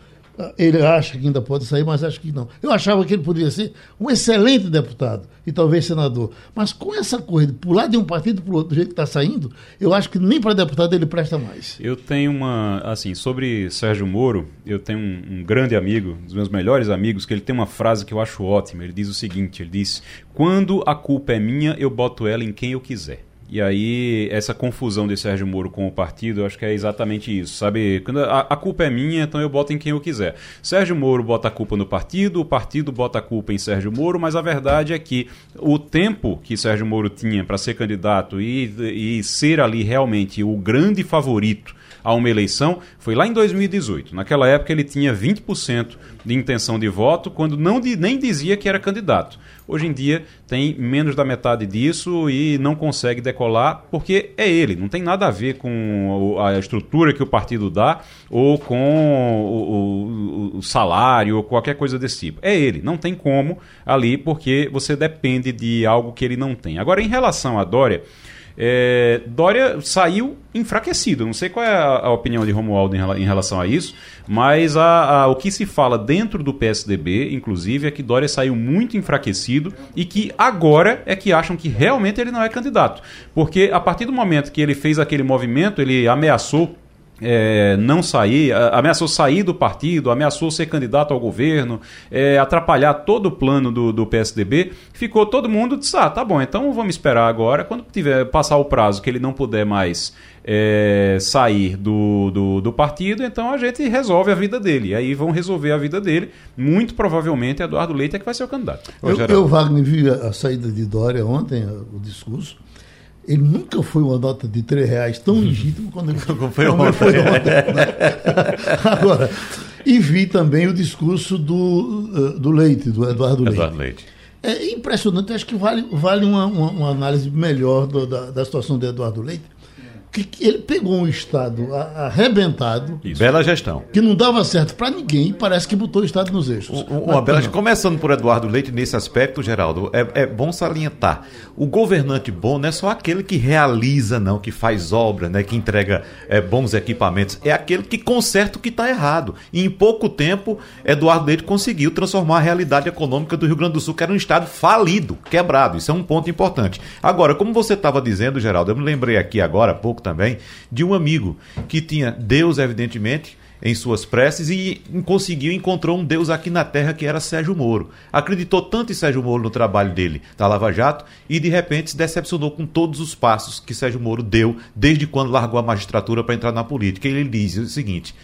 Ele acha que ainda pode sair, mas acho que não. Eu achava que ele poderia ser um excelente deputado e talvez senador. Mas com essa de pular de um partido para o outro do jeito que está saindo, eu acho que nem para deputado ele presta mais. Eu tenho uma. Assim, sobre Sérgio Moro, eu tenho um, um grande amigo, um dos meus melhores amigos, que ele tem uma frase que eu acho ótima. Ele diz o seguinte: ele diz, quando a culpa é minha, eu boto ela em quem eu quiser. E aí, essa confusão de Sérgio Moro com o partido, eu acho que é exatamente isso, sabe? Quando a, a, culpa é minha, então eu boto em quem eu quiser. Sérgio Moro bota a culpa no partido, o partido bota a culpa em Sérgio Moro, mas a verdade é que o tempo que Sérgio Moro tinha para ser candidato e, e ser ali realmente o grande favorito a uma eleição foi lá em 2018. Naquela época ele tinha 20% de intenção de voto, quando não nem dizia que era candidato. Hoje em dia tem menos da metade disso e não consegue decolar porque é ele, não tem nada a ver com a estrutura que o partido dá ou com o, o, o salário ou qualquer coisa desse tipo. É ele, não tem como ali porque você depende de algo que ele não tem. Agora, em relação a Dória. É, Dória saiu enfraquecido. Não sei qual é a, a opinião de Romualdo em, em, relação a isso, mas a, a, o que se fala dentro do PSDB, inclusive, é que Dória saiu muito enfraquecido e que agora é que acham que realmente ele não é candidato. Porque a partir do momento que ele fez aquele movimento, ele ameaçou é, não sair, ameaçou sair do partido, ameaçou ser candidato ao governo, é, atrapalhar todo o plano do, do PSDB, ficou todo mundo disse, ah, tá bom, então vamos esperar agora, quando tiver passar o prazo que ele não puder mais é, sair do, do, do, partido, então a gente resolve a vida dele. E aí vão resolver a vida dele. Muito provavelmente Eduardo Leite é que vai ser o candidato. Eu, eu Wagner, vi a saída de Dória ontem, o discurso. Ele nunca foi uma nota de três reais tão uhum. legítimo quando ele como foi ontem. Foi ontem né? [LAUGHS] Agora, e vi também o discurso do, eh, do Leite, do Eduardo Leite. Eduardo Leite. É impressionante, acho que vale, vale uma, uma, uma análise melhor do, da, da situação do Eduardo Leite que ele pegou um Estado arrebentado. Isso. Bela gestão. Que não dava certo para ninguém e parece que botou o Estado nos eixos. uma bela, começando por Eduardo Leite, nesse aspecto, Geraldo, é, é, bom salientar. O governante bom não é só aquele que realiza, não, que faz obra, né, que entrega é, bons equipamentos. É aquele que conserta o que está errado. E em pouco tempo, Eduardo Leite conseguiu transformar a realidade econômica do Rio Grande do Sul, que era um Estado falido, quebrado. Isso é um ponto importante. Agora, como você estava dizendo, Geraldo, eu me lembrei aqui agora há pouco também, de um amigo que tinha Deus, evidentemente, em suas preces e conseguiu, encontrou um Deus aqui na terra que era Sérgio Moro. Acreditou tanto em Sérgio Moro no trabalho dele da Lava Jato e de repente se decepcionou com todos os passos que Sérgio Moro deu desde quando largou a magistratura para entrar na política. Ele diz o seguinte: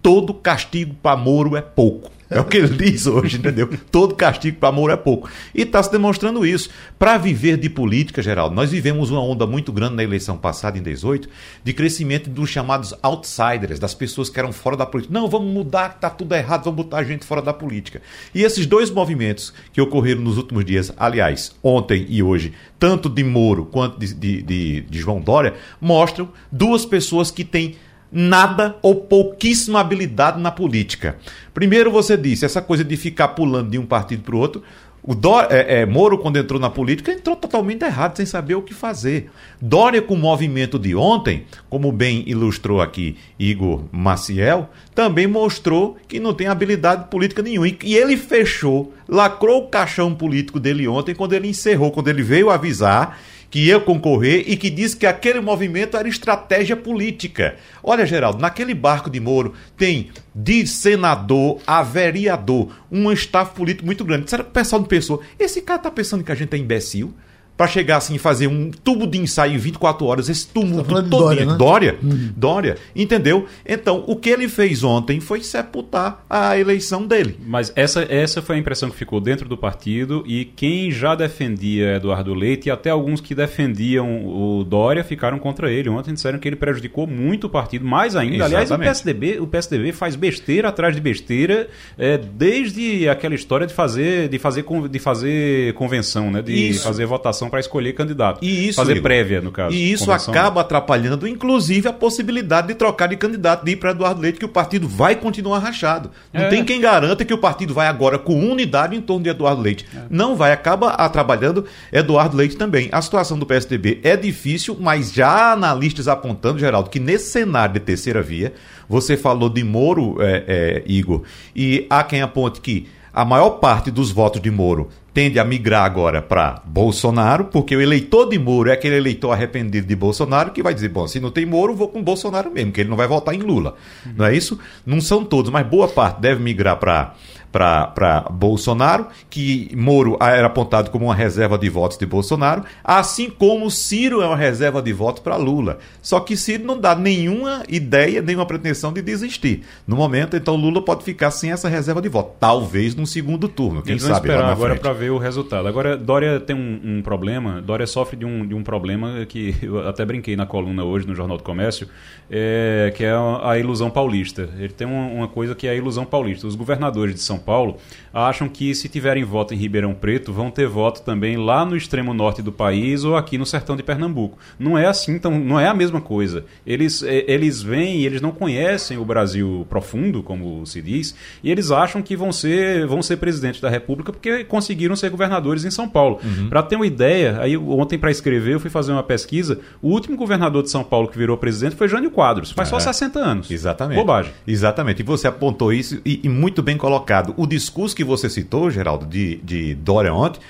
todo castigo para Moro é pouco. É o que ele diz hoje, entendeu? Todo castigo para Moro é pouco. E está se demonstrando isso. Para viver de política, Geraldo, nós vivemos uma onda muito grande na eleição passada, em 18, de crescimento dos chamados outsiders, das pessoas que eram fora da política. Não, vamos mudar, está tudo errado, vamos botar a gente fora da política. E esses dois movimentos que ocorreram nos últimos dias, aliás, ontem e hoje, tanto de Moro quanto de, de, de, de João Dória, mostram duas pessoas que têm nada ou pouquíssima habilidade na política. Primeiro, você disse, essa coisa de ficar pulando de um partido para o outro. O Dória, é, é, Moro, quando entrou na política, entrou totalmente errado, sem saber o que fazer. Dória, com o movimento de ontem, como bem ilustrou aqui Igor Maciel, também mostrou que não tem habilidade política nenhuma. E ele fechou, lacrou o caixão político dele ontem, quando ele encerrou, quando ele veio avisar que ia concorrer e que disse que aquele movimento era estratégia política. Olha, Geraldo, naquele barco de Moro tem de senador a vereador um staff político muito grande. Será que o pessoal não pensou? Esse cara tá pensando que a gente é imbecil? Para chegar assim e fazer um tubo de ensaio em 24 horas, esse tumulto tá todo. Dória, né? Dória, uhum. Dória, entendeu? Então, o que ele fez ontem foi sepultar a eleição dele. Mas essa, essa foi a impressão que ficou dentro do partido e quem já defendia Eduardo Leite e até alguns que defendiam o Dória ficaram contra ele. Ontem disseram que ele prejudicou muito o partido, mais ainda. Exatamente. Aliás, o PSDB, o PSDB faz besteira atrás de besteira é, desde aquela história de fazer, de fazer, de fazer convenção, né? De Isso. fazer votação para escolher candidato. E isso, Fazer Igor, prévia, no caso. E isso acaba atrapalhando, inclusive, a possibilidade de trocar de candidato, de ir para Eduardo Leite, que o partido vai continuar rachado. Não é. tem quem garanta que o partido vai agora com unidade em torno de Eduardo Leite. É. Não vai, acaba atrapalhando Eduardo Leite também. A situação do PSDB é difícil, mas já há analistas apontando, Geraldo, que nesse cenário de terceira via, você falou de Moro, é, é, Igor, e há quem aponte que a maior parte dos votos de Moro tende a migrar agora para Bolsonaro, porque o eleitor de Moro é aquele eleitor arrependido de Bolsonaro que vai dizer: bom, se não tem Moro, vou com Bolsonaro mesmo, que ele não vai votar em Lula. Uhum. Não é isso? Não são todos, mas boa parte deve migrar para para Bolsonaro, que Moro era apontado como uma reserva de votos de Bolsonaro, assim como Ciro é uma reserva de votos para Lula. Só que Ciro não dá nenhuma ideia, nenhuma pretensão de desistir. No momento, então, Lula pode ficar sem essa reserva de votos. Talvez no segundo turno, quem Eles sabe. esperar agora para ver o resultado. Agora, Dória tem um, um, problema, Dória sofre de um, de um problema que [LAUGHS] eu até brinquei na coluna hoje no Jornal do Comércio, é, que é a ilusão paulista. Ele tem uma, uma coisa que é a ilusão paulista. Os governadores de São Paulo acham que se tiverem voto em Ribeirão Preto, vão ter voto também lá no extremo norte do país ou aqui no sertão de Pernambuco. Não é assim, então não é a mesma coisa. Eles, é, eles vêm e eles não conhecem o Brasil profundo, como se diz, e eles acham que vão ser, vão ser presidente da República porque conseguiram ser governadores em São Paulo. Uhum. Para ter uma ideia, aí ontem para escrever eu fui fazer uma pesquisa, o último governador de São Paulo que virou presidente foi Jânio Quadros, faz é. só 60 anos. Exatamente. Bobagem. Exatamente. E você apontou isso e, e muito bem colocado o discurso que você citou, Geraldo, de, de Dória ontem,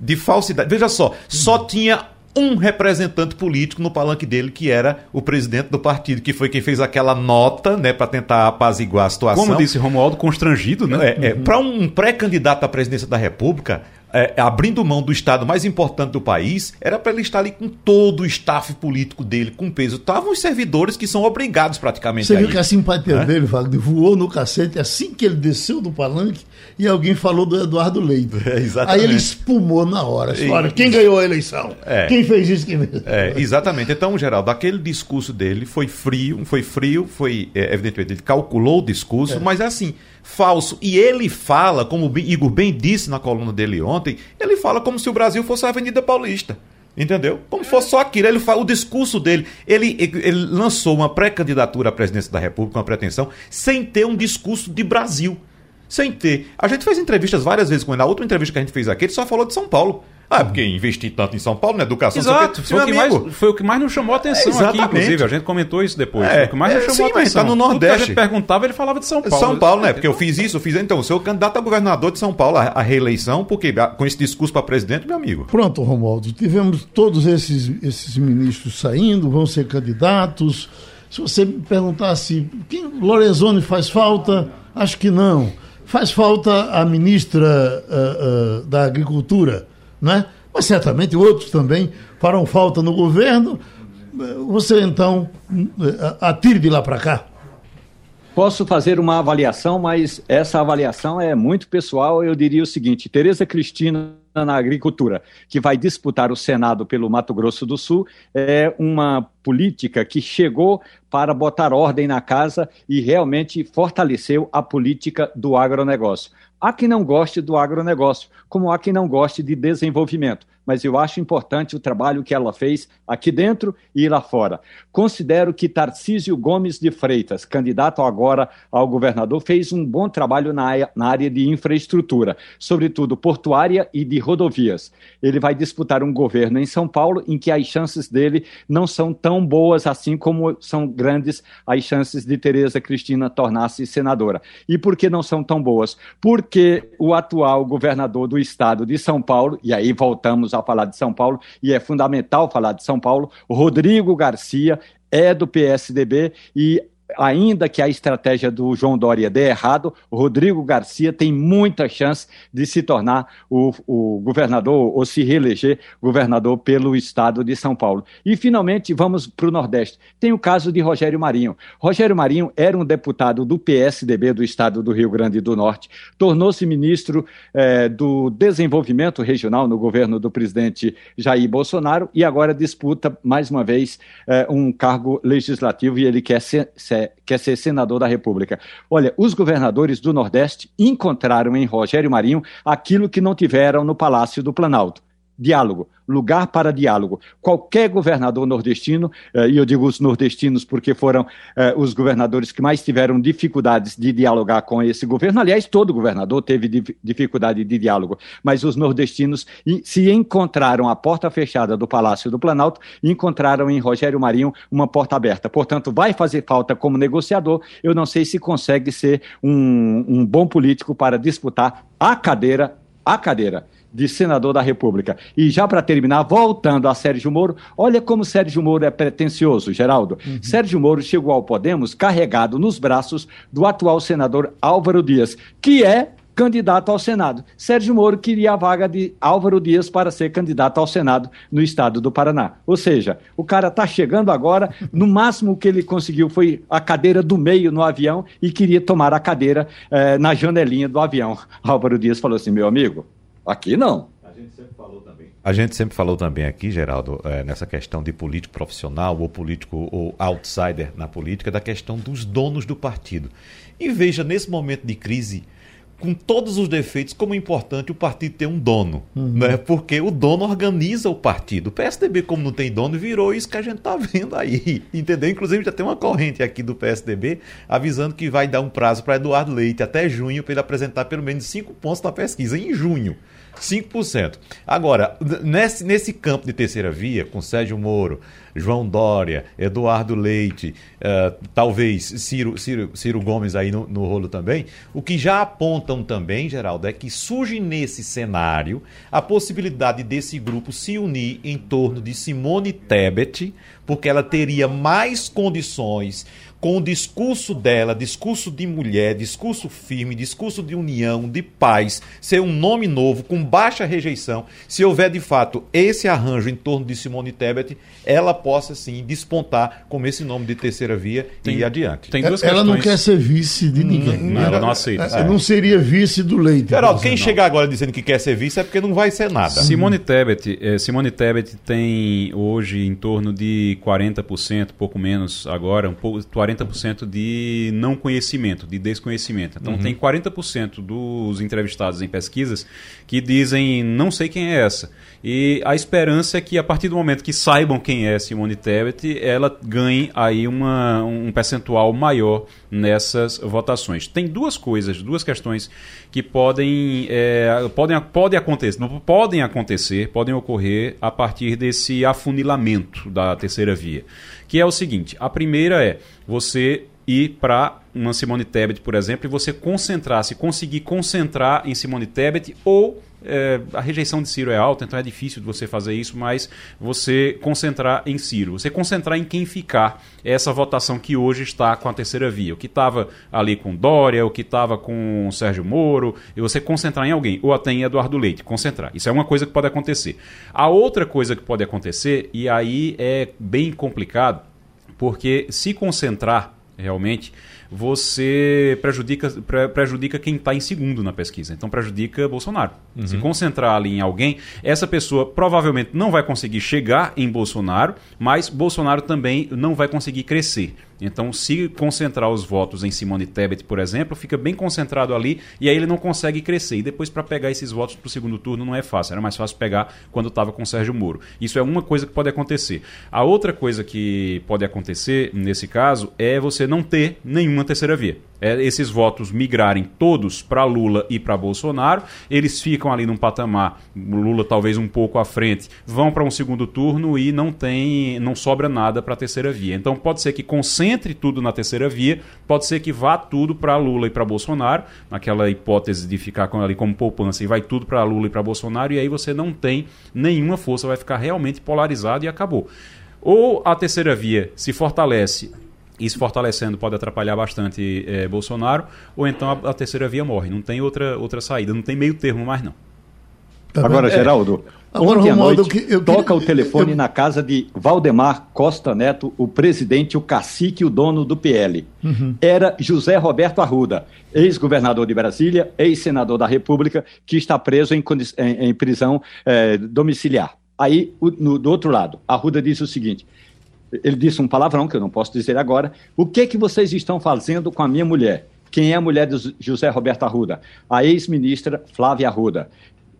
de falsidade. Veja só, só tinha um representante político no palanque dele, que era o presidente do partido, que foi quem fez aquela nota, né, para tentar apaziguar a situação. Como disse Romualdo, constrangido, né? É, é, para um pré-candidato à presidência da República, é, abrindo mão do estado mais importante do país, era para ele estar ali com todo o staff político dele, com peso. Estavam os servidores que são obrigados praticamente Você viu que a simpatia é? dele, Wagner, voou no cacete assim que ele desceu do palanque e alguém falou do Eduardo Leite. [LAUGHS] É, exatamente. Aí ele espumou na hora. Olha, quem ganhou a eleição? É. Quem fez isso? Quem fez... É, exatamente. Então, Geraldo, aquele discurso dele foi frio, foi frio, foi, é, evidentemente, ele calculou o discurso, é. mas é assim falso. E ele fala, como o Igor bem disse na coluna dele ontem, ele fala como se o Brasil fosse a Avenida Paulista. Entendeu? Como fosse só aquilo. Ele fala, o discurso dele, ele, ele lançou uma pré-candidatura à presidência da República, uma pretensão, sem ter um discurso de Brasil. Sem ter. A gente fez entrevistas várias vezes com ele. Na última entrevista que a gente fez aqui, ele só falou de São Paulo. Ah, porque investi tanto em São Paulo, na educação. Exato, foi, o que mais, foi o que mais nos chamou a atenção é, aqui, inclusive. A gente comentou isso depois. É, foi o que mais nos chamou sim, a atenção. Mas tá no Nordeste. Tudo que a gente perguntava, ele falava de São Paulo. São Paulo, né? Porque eu fiz isso, eu fiz. Então, o seu candidato a governador de São Paulo, a, a reeleição, porque com esse discurso para presidente, meu amigo. Pronto, Romualdo. Tivemos todos esses, esses ministros saindo, vão ser candidatos. Se você me perguntasse quem Lorenzoni faz falta, acho que não. Faz falta a ministra uh, uh, da Agricultura, né? mas certamente outros também farão falta no governo. Você então atire de lá para cá. Posso fazer uma avaliação, mas essa avaliação é muito pessoal. Eu diria o seguinte: Tereza Cristina na agricultura, que vai disputar o Senado pelo Mato Grosso do Sul, é uma política que chegou para botar ordem na casa e realmente fortaleceu a política do agronegócio. Há quem não goste do agronegócio, como há quem não goste de desenvolvimento, mas eu acho importante o trabalho que ela fez aqui dentro e lá fora. Considero que Tarcísio Gomes de Freitas, candidato agora ao governador, fez um bom trabalho na, área de infraestrutura, sobretudo portuária e de rodovias. Ele vai disputar um governo em São Paulo em que as chances dele não são tão boas assim como são grandes as chances de Tereza Cristina tornar-se senadora. E por que não são tão boas? Porque o atual governador do estado de São Paulo, e aí voltamos a falar de São Paulo, e é fundamental falar de São Paulo, Rodrigo Garcia é do PSDB e ainda que a estratégia do João Dória dê errado, o Rodrigo Garcia tem muita chance de se tornar o, o governador ou se reeleger governador pelo estado de São Paulo. E, finalmente, vamos para o Nordeste. Tem o caso de Rogério Marinho. Rogério Marinho era um deputado do PSDB do estado do Rio Grande do Norte, tornou-se ministro eh, do Desenvolvimento Regional no governo do presidente Jair Bolsonaro e agora disputa, mais uma vez, eh, um cargo legislativo e ele quer ser, ser quer ser senador da República. Olha, os governadores do Nordeste encontraram em Rogério Marinho aquilo que não tiveram no Palácio do Planalto diálogo, lugar para diálogo. Qualquer governador nordestino, eh, e eu digo os nordestinos porque foram eh, os governadores que mais tiveram dificuldades de dialogar com esse governo, aliás, todo governador teve dificuldade de diálogo, mas os nordestinos se encontraram a porta fechada do Palácio do Planalto, encontraram em Rogério Marinho uma porta aberta. Portanto, vai fazer falta como negociador, eu não sei se consegue ser um, um bom político para disputar a cadeira, a cadeira de senador da República. E já para terminar, voltando a Sérgio Moro, olha como Sérgio Moro é pretensioso, Geraldo. Uhum. Sérgio Moro chegou ao Podemos carregado nos braços do atual senador Álvaro Dias, que é candidato ao Senado. Sérgio Moro queria a vaga de Álvaro Dias para ser candidato ao Senado no estado do Paraná. Ou seja, o cara está chegando agora, [LAUGHS] no máximo que ele conseguiu foi a cadeira do meio no avião e queria tomar a cadeira eh, na janelinha do avião. Álvaro Dias falou assim: meu amigo, Aqui não. A gente sempre falou também. A gente sempre falou também aqui, Geraldo, é, nessa questão de político profissional ou político ou outsider na política, da questão dos donos do partido. E veja, nesse momento de crise, com todos os defeitos, como é importante o partido ter um dono, uhum. né? Porque o dono organiza o partido. O PSDB, como não tem dono, virou isso que a gente está vendo aí, [LAUGHS] entendeu? Inclusive já tem uma corrente aqui do PSDB avisando que vai dar um prazo para Eduardo Leite até junho para ele apresentar pelo menos cinco pontos na pesquisa em junho. 5%. Agora, nesse, nesse campo de terceira via, com Sérgio Moro, João Dória, Eduardo Leite, uh, talvez Ciro, Ciro, Ciro Gomes aí no, no rolo também, o que já apontam também, Geraldo, é que surge nesse cenário a possibilidade desse grupo se unir em torno de Simone Tebet, porque ela teria mais condições com o discurso dela, discurso de mulher, discurso firme, discurso de união, de paz, ser um nome novo, com baixa rejeição, se houver de fato esse arranjo em torno de Simone Tebet, ela possa sim despontar como esse nome de terceira via tem, e ir adiante. Tem duas ela não quer ser vice de ninguém. Não, ela não aceita. Ela não seria vice do Leite. Geraldo, quem chegar agora dizendo que quer ser vice é porque não vai ser nada. Simone Tebet, eh, Simone Tebet tem hoje em torno de 40%, pouco menos agora, um pouco 40% de não conhecimento, de desconhecimento. Então uhum. tem 40% dos entrevistados em pesquisas que dizem não sei quem é essa. E a esperança é que a partir do momento que saibam quem é Simone Tebet, ela ganhe aí uma, um percentual maior nessas votações. Tem duas coisas, duas questões que podem, é, podem, podem acontecer, não podem acontecer, podem ocorrer a partir desse afunilamento da terceira via, que é o seguinte: a primeira é você ir para uma Simone Tebet, por exemplo, e você concentrar, se conseguir concentrar em Simone Tebet ou é, a rejeição de Ciro é alta, então é difícil de você fazer isso, mas você concentrar em Ciro, você concentrar em quem ficar. Essa votação que hoje está com a terceira via, o que estava ali com Dória, o que estava com Sérgio Moro, e você concentrar em alguém, ou até em Eduardo Leite, concentrar. Isso é uma coisa que pode acontecer. A outra coisa que pode acontecer, e aí é bem complicado, porque se concentrar realmente você prejudica, pre, prejudica quem está em segundo na pesquisa. Então prejudica Bolsonaro. Uhum. Se concentrar ali em alguém, essa pessoa provavelmente não vai conseguir chegar em Bolsonaro, mas Bolsonaro também não vai conseguir crescer. Então, se concentrar os votos em Simone Tebet, por exemplo, fica bem concentrado ali e aí ele não consegue crescer. E depois, para pegar esses votos para o segundo turno, não é fácil. Era mais fácil pegar quando estava com Sérgio Moro. Isso é uma coisa que pode acontecer. A outra coisa que pode acontecer, nesse caso, é você não ter nenhuma terceira via é, esses votos migrarem todos para Lula e para Bolsonaro, eles ficam ali num patamar, Lula talvez um pouco à frente, vão para um segundo turno e não tem, não sobra nada para a terceira via. Então pode ser que concentre tudo na terceira via, pode ser que vá tudo para Lula e para Bolsonaro, naquela hipótese de ficar com, ali como poupança e vai tudo para Lula e para Bolsonaro e aí você não tem nenhuma força, vai ficar realmente polarizado e acabou. Ou a terceira via se fortalece isso fortalecendo pode atrapalhar bastante é, Bolsonaro, ou então a, a, terceira via morre. Não tem outra, outra saída, não tem meio termo mais não. Tá Agora, é. Geraldo, Agora, ontem Romualdo, à noite, eu, toca o telefone eu... na casa de Valdemar Costa Neto, o presidente, o cacique, o dono do PL. Uhum. Era José Roberto Arruda, ex-governador de Brasília, ex-senador da República, que está preso em, em, em prisão é, domiciliar. Aí, o, no, do outro lado, Arruda disse o seguinte: ele disse um palavrão que eu não posso dizer agora. O que que vocês estão fazendo com a minha mulher? Quem é a mulher de José Roberto Arruda? A ex-ministra Flávia Arruda.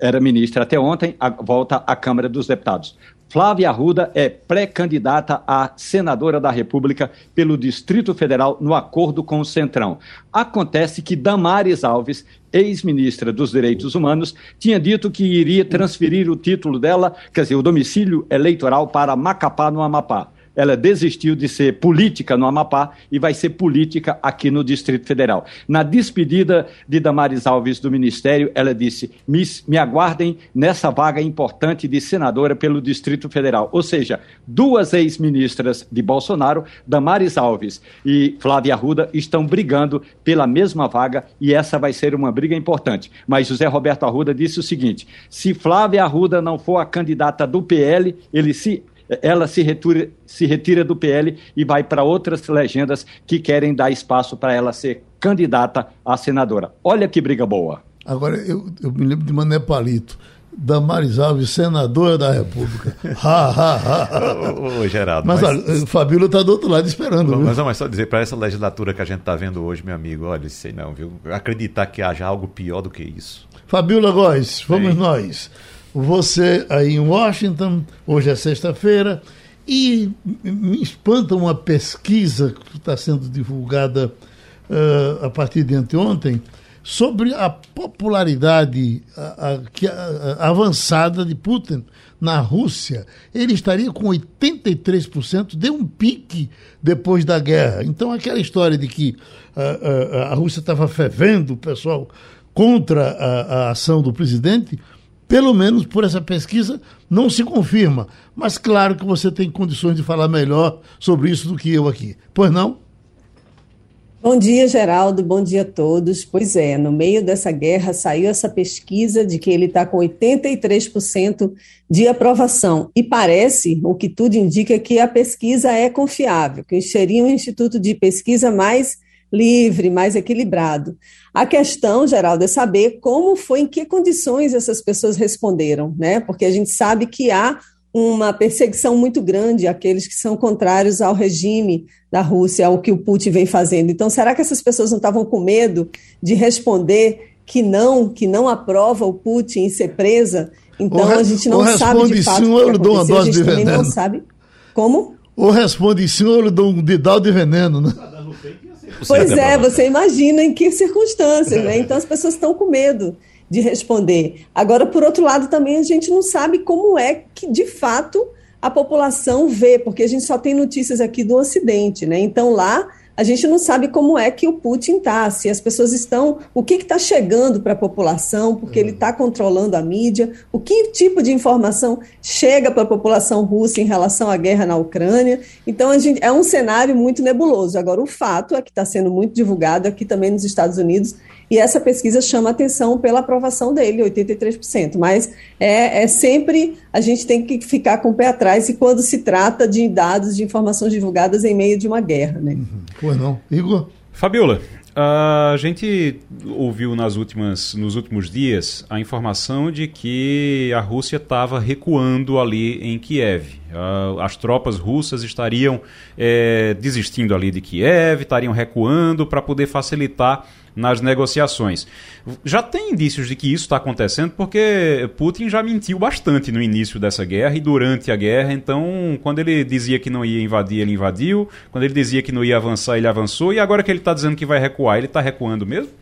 Era ministra até ontem, volta à Câmara dos Deputados. Flávia Arruda é pré-candidata a senadora da República pelo Distrito Federal no acordo com o Centrão. Acontece que Damares Alves, ex-ministra dos Direitos Humanos, tinha dito que iria transferir o título dela, quer dizer, o domicílio eleitoral para Macapá, no Amapá ela desistiu de ser política no Amapá e vai ser política aqui no Distrito Federal. Na despedida de Damares Alves do Ministério, ela disse: me, me aguardem nessa vaga importante de senadora pelo Distrito Federal. Ou seja, duas ex-ministras de Bolsonaro, Damares Alves e Flávia Arruda, estão brigando pela mesma vaga e essa vai ser uma briga importante. Mas José Roberto Arruda disse o seguinte: se Flávia Arruda não for a candidata do PL, ele se ela se retira, se retira do PL e vai para outras legendas que querem dar espaço para ela ser candidata a senadora. Olha que briga boa. Agora, eu, eu me lembro de Mané Palito. Damares Alves, senadora da República. [LAUGHS] ha, ha, ha. Ô, ô, Geraldo. Mas, mas... olha, o Fabíola está do outro lado esperando. Mas, mas só dizer, para essa legislatura que a gente está vendo hoje, meu amigo, olha, sei não, viu? Acreditar que haja algo pior do que isso. Fabíola Góes, vamos nós você aí em Washington, hoje é sexta-feira, e me espanta uma pesquisa que está sendo divulgada uh, a partir de anteontem sobre a popularidade a, a, a, avançada de Putin na Rússia. Ele estaria com 83%, deu um pique depois da guerra. Então, aquela história de que uh, uh, a Rússia estava fervendo, o pessoal contra a ação do presidente, pelo menos por essa pesquisa, não se confirma. Mas claro que você tem condições de falar melhor sobre isso do que eu aqui. Pois não? Bom dia, Geraldo. Bom dia a todos. Pois é, no meio dessa guerra saiu essa pesquisa de que ele está com 83% de aprovação. E parece, o que tudo indica, que a pesquisa é confiável, que seria um instituto de pesquisa mais livre, mais equilibrado. A questão, Geraldo, é saber como foi, em que condições essas pessoas responderam, né? Porque a gente sabe que há uma perseguição muito grande àqueles que são contrários ao regime da Rússia, ao que o Putin vem fazendo. Então, será que essas pessoas não estavam com medo de responder que não, que não aprova o Putin em ser presa? Então, a gente não sabe de fato sim, o que aconteceu, a gente também não sabe. Como? Ou responde sim, ou eu lhe dou um didal de veneno, né? Pois é, você imagina em que circunstâncias, né? Então as pessoas estão com medo de responder. Agora, por outro lado, também a gente não sabe como é que, de fato, a população vê, porque a gente só tem notícias aqui do Ocidente, né? Então lá a gente não sabe como é que o Putin está, se as pessoas estão, o que está chegando para a população, porque ele está controlando a mídia, o que tipo de informação chega para a população russa em relação à guerra na Ucrânia. Então, a gente, é um cenário muito nebuloso. Agora, o fato é que está sendo muito divulgado aqui também nos Estados Unidos e essa pesquisa chama atenção pela aprovação dele, 83%. Mas é, é sempre a gente tem que ficar com o pé atrás e quando se trata de dados, de informações divulgadas em meio de uma guerra. Né? Uhum. Pois não. Igor? Fabiola, a gente ouviu nas últimas, nos últimos dias a informação de que a Rússia estava recuando ali em Kiev. As tropas russas estariam é, desistindo ali de Kiev, estariam recuando para poder facilitar nas negociações. Já tem indícios de que isso está acontecendo porque Putin já mentiu bastante no início dessa guerra e durante a guerra. Então, quando ele dizia que não ia invadir, ele invadiu. Quando ele dizia que não ia avançar, ele avançou. E agora que ele está dizendo que vai recuar, ele está recuando mesmo?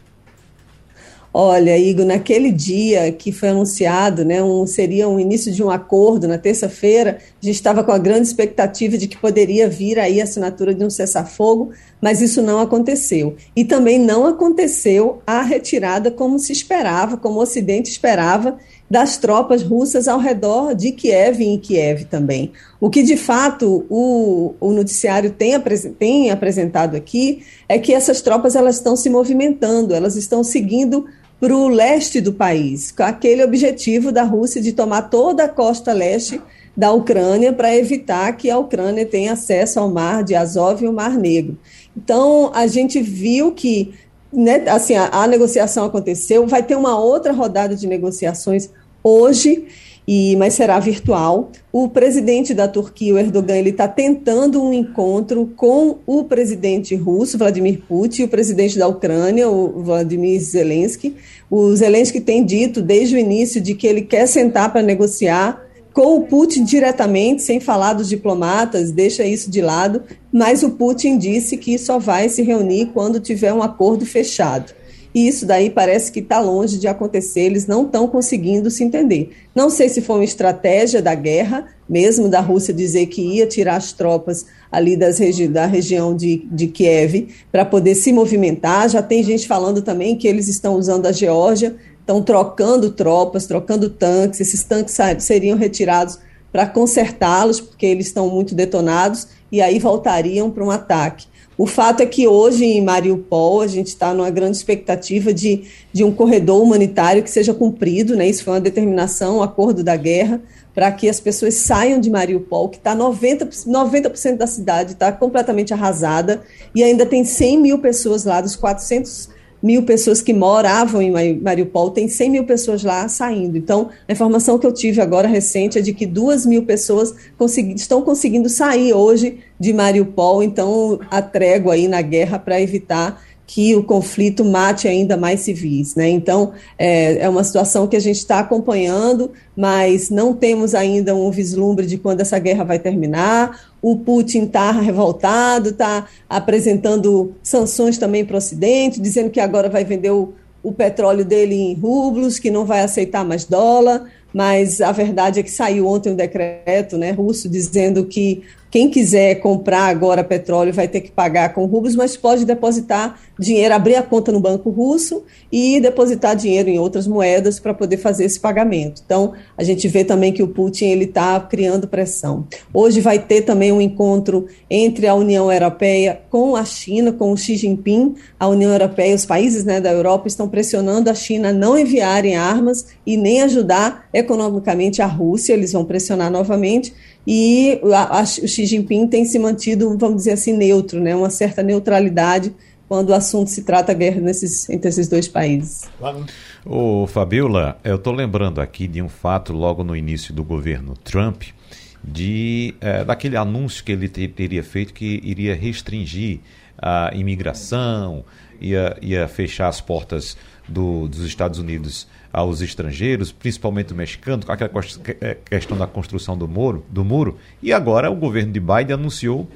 Olha, Igor, naquele dia que foi anunciado, né, um, seria um início de um acordo na terça-feira, a gente estava com a grande expectativa de que poderia vir aí a assinatura de um cessar-fogo, mas isso não aconteceu. E também não aconteceu a retirada como se esperava, como o Ocidente esperava, das tropas russas ao redor de Kiev e em Kiev também. O que de fato o, o noticiário tem, tem apresentado aqui é que essas tropas elas estão se movimentando, elas estão seguindo para o leste do país, com aquele objetivo da Rússia de tomar toda a costa leste da Ucrânia para evitar que a Ucrânia tenha acesso ao mar de Azov e o Mar Negro. Então, a gente viu que né, assim, a, a negociação aconteceu, vai ter uma outra rodada de negociações hoje, e, mas será virtual. O presidente da Turquia, o Erdogan, ele está tentando um encontro com o presidente russo, Vladimir Putin, e o presidente da Ucrânia, o Vladimir Zelensky. O Zelensky tem dito desde o início de que ele quer sentar para negociar com o Putin diretamente, sem falar dos diplomatas, deixa isso de lado, mas o Putin disse que só vai se reunir quando tiver um acordo fechado e isso daí parece que está longe de acontecer, eles não estão conseguindo se entender. Não sei se foi uma estratégia da guerra, mesmo da Rússia dizer que ia tirar as tropas ali das regi da região de, de Kiev para poder se movimentar. Já tem gente falando também que eles estão usando a Geórgia, estão trocando tropas, trocando tanques, esses tanques seriam retirados para consertá-los, porque eles estão muito detonados, e aí voltariam para um ataque. O fato é que hoje em Mariupol a gente está numa grande expectativa de, de um corredor humanitário que seja cumprido, né? Isso foi uma determinação, um acordo da guerra, para que as pessoas saiam de Mariupol, que está 90%, 90 da cidade está completamente arrasada e ainda tem 100 mil pessoas lá dos 400 mil pessoas que moravam em Mariupol, tem 100 mil pessoas lá saindo. Então, a informação que eu tive agora recente é de que duas mil pessoas consegui, estão conseguindo sair hoje de Mariupol, então a trégua aí na guerra para evitar que o conflito mate ainda mais civis. Né? Então, é, é uma situação que a gente está acompanhando, mas não temos ainda um vislumbre de quando essa guerra vai terminar. O Putin está revoltado, está apresentando sanções também para o Ocidente, dizendo que agora vai vender o, o petróleo dele em rublos, que não vai aceitar mais dólar mas a verdade é que saiu ontem um decreto né, russo dizendo que quem quiser comprar agora petróleo vai ter que pagar com rublos, mas pode depositar dinheiro, abrir a conta no banco russo e depositar dinheiro em outras moedas para poder fazer esse pagamento. Então, a gente vê também que o Putin ele está criando pressão. Hoje vai ter também um encontro entre a União Europeia com a China, com o Xi Jinping. A União Europeia, os países né, da Europa estão pressionando a China a não enviarem armas e nem ajudar economicamente a Rússia. Eles vão pressionar novamente e a, a, o Xi Jinping tem se mantido, vamos dizer assim, neutro, né, uma certa neutralidade quando o assunto se trata guerra nesses, entre esses dois países. Ô, Fabiola, eu estou lembrando aqui de um fato logo no início do governo Trump, de é, daquele anúncio que ele te, teria feito que iria restringir a imigração, ia, ia fechar as portas do, dos Estados Unidos aos estrangeiros, principalmente mexicano, com aquela é, questão da construção do muro, do muro. E agora o governo de Biden anunciou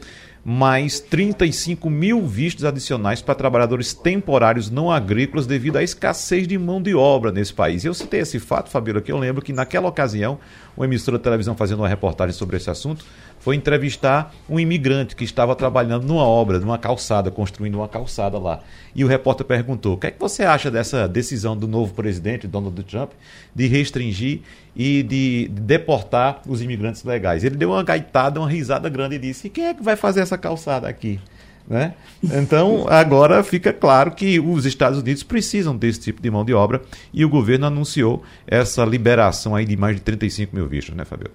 mais 35 mil vistos adicionais para trabalhadores temporários não agrícolas devido à escassez de mão de obra nesse país. Eu citei esse fato, Fabíola, que eu lembro que naquela ocasião, uma emissora de televisão fazendo uma reportagem sobre esse assunto, foi entrevistar um imigrante que estava trabalhando numa obra, numa calçada, construindo uma calçada lá. E o repórter perguntou: o que é que você acha dessa decisão do novo presidente, Donald Trump, de restringir e de deportar os imigrantes legais? Ele deu uma gaitada, uma risada grande e disse: e quem é que vai fazer essa calçada aqui? Né? Então, agora fica claro que os Estados Unidos precisam desse tipo de mão de obra e o governo anunciou essa liberação aí de mais de 35 mil vistos, né, Fabio?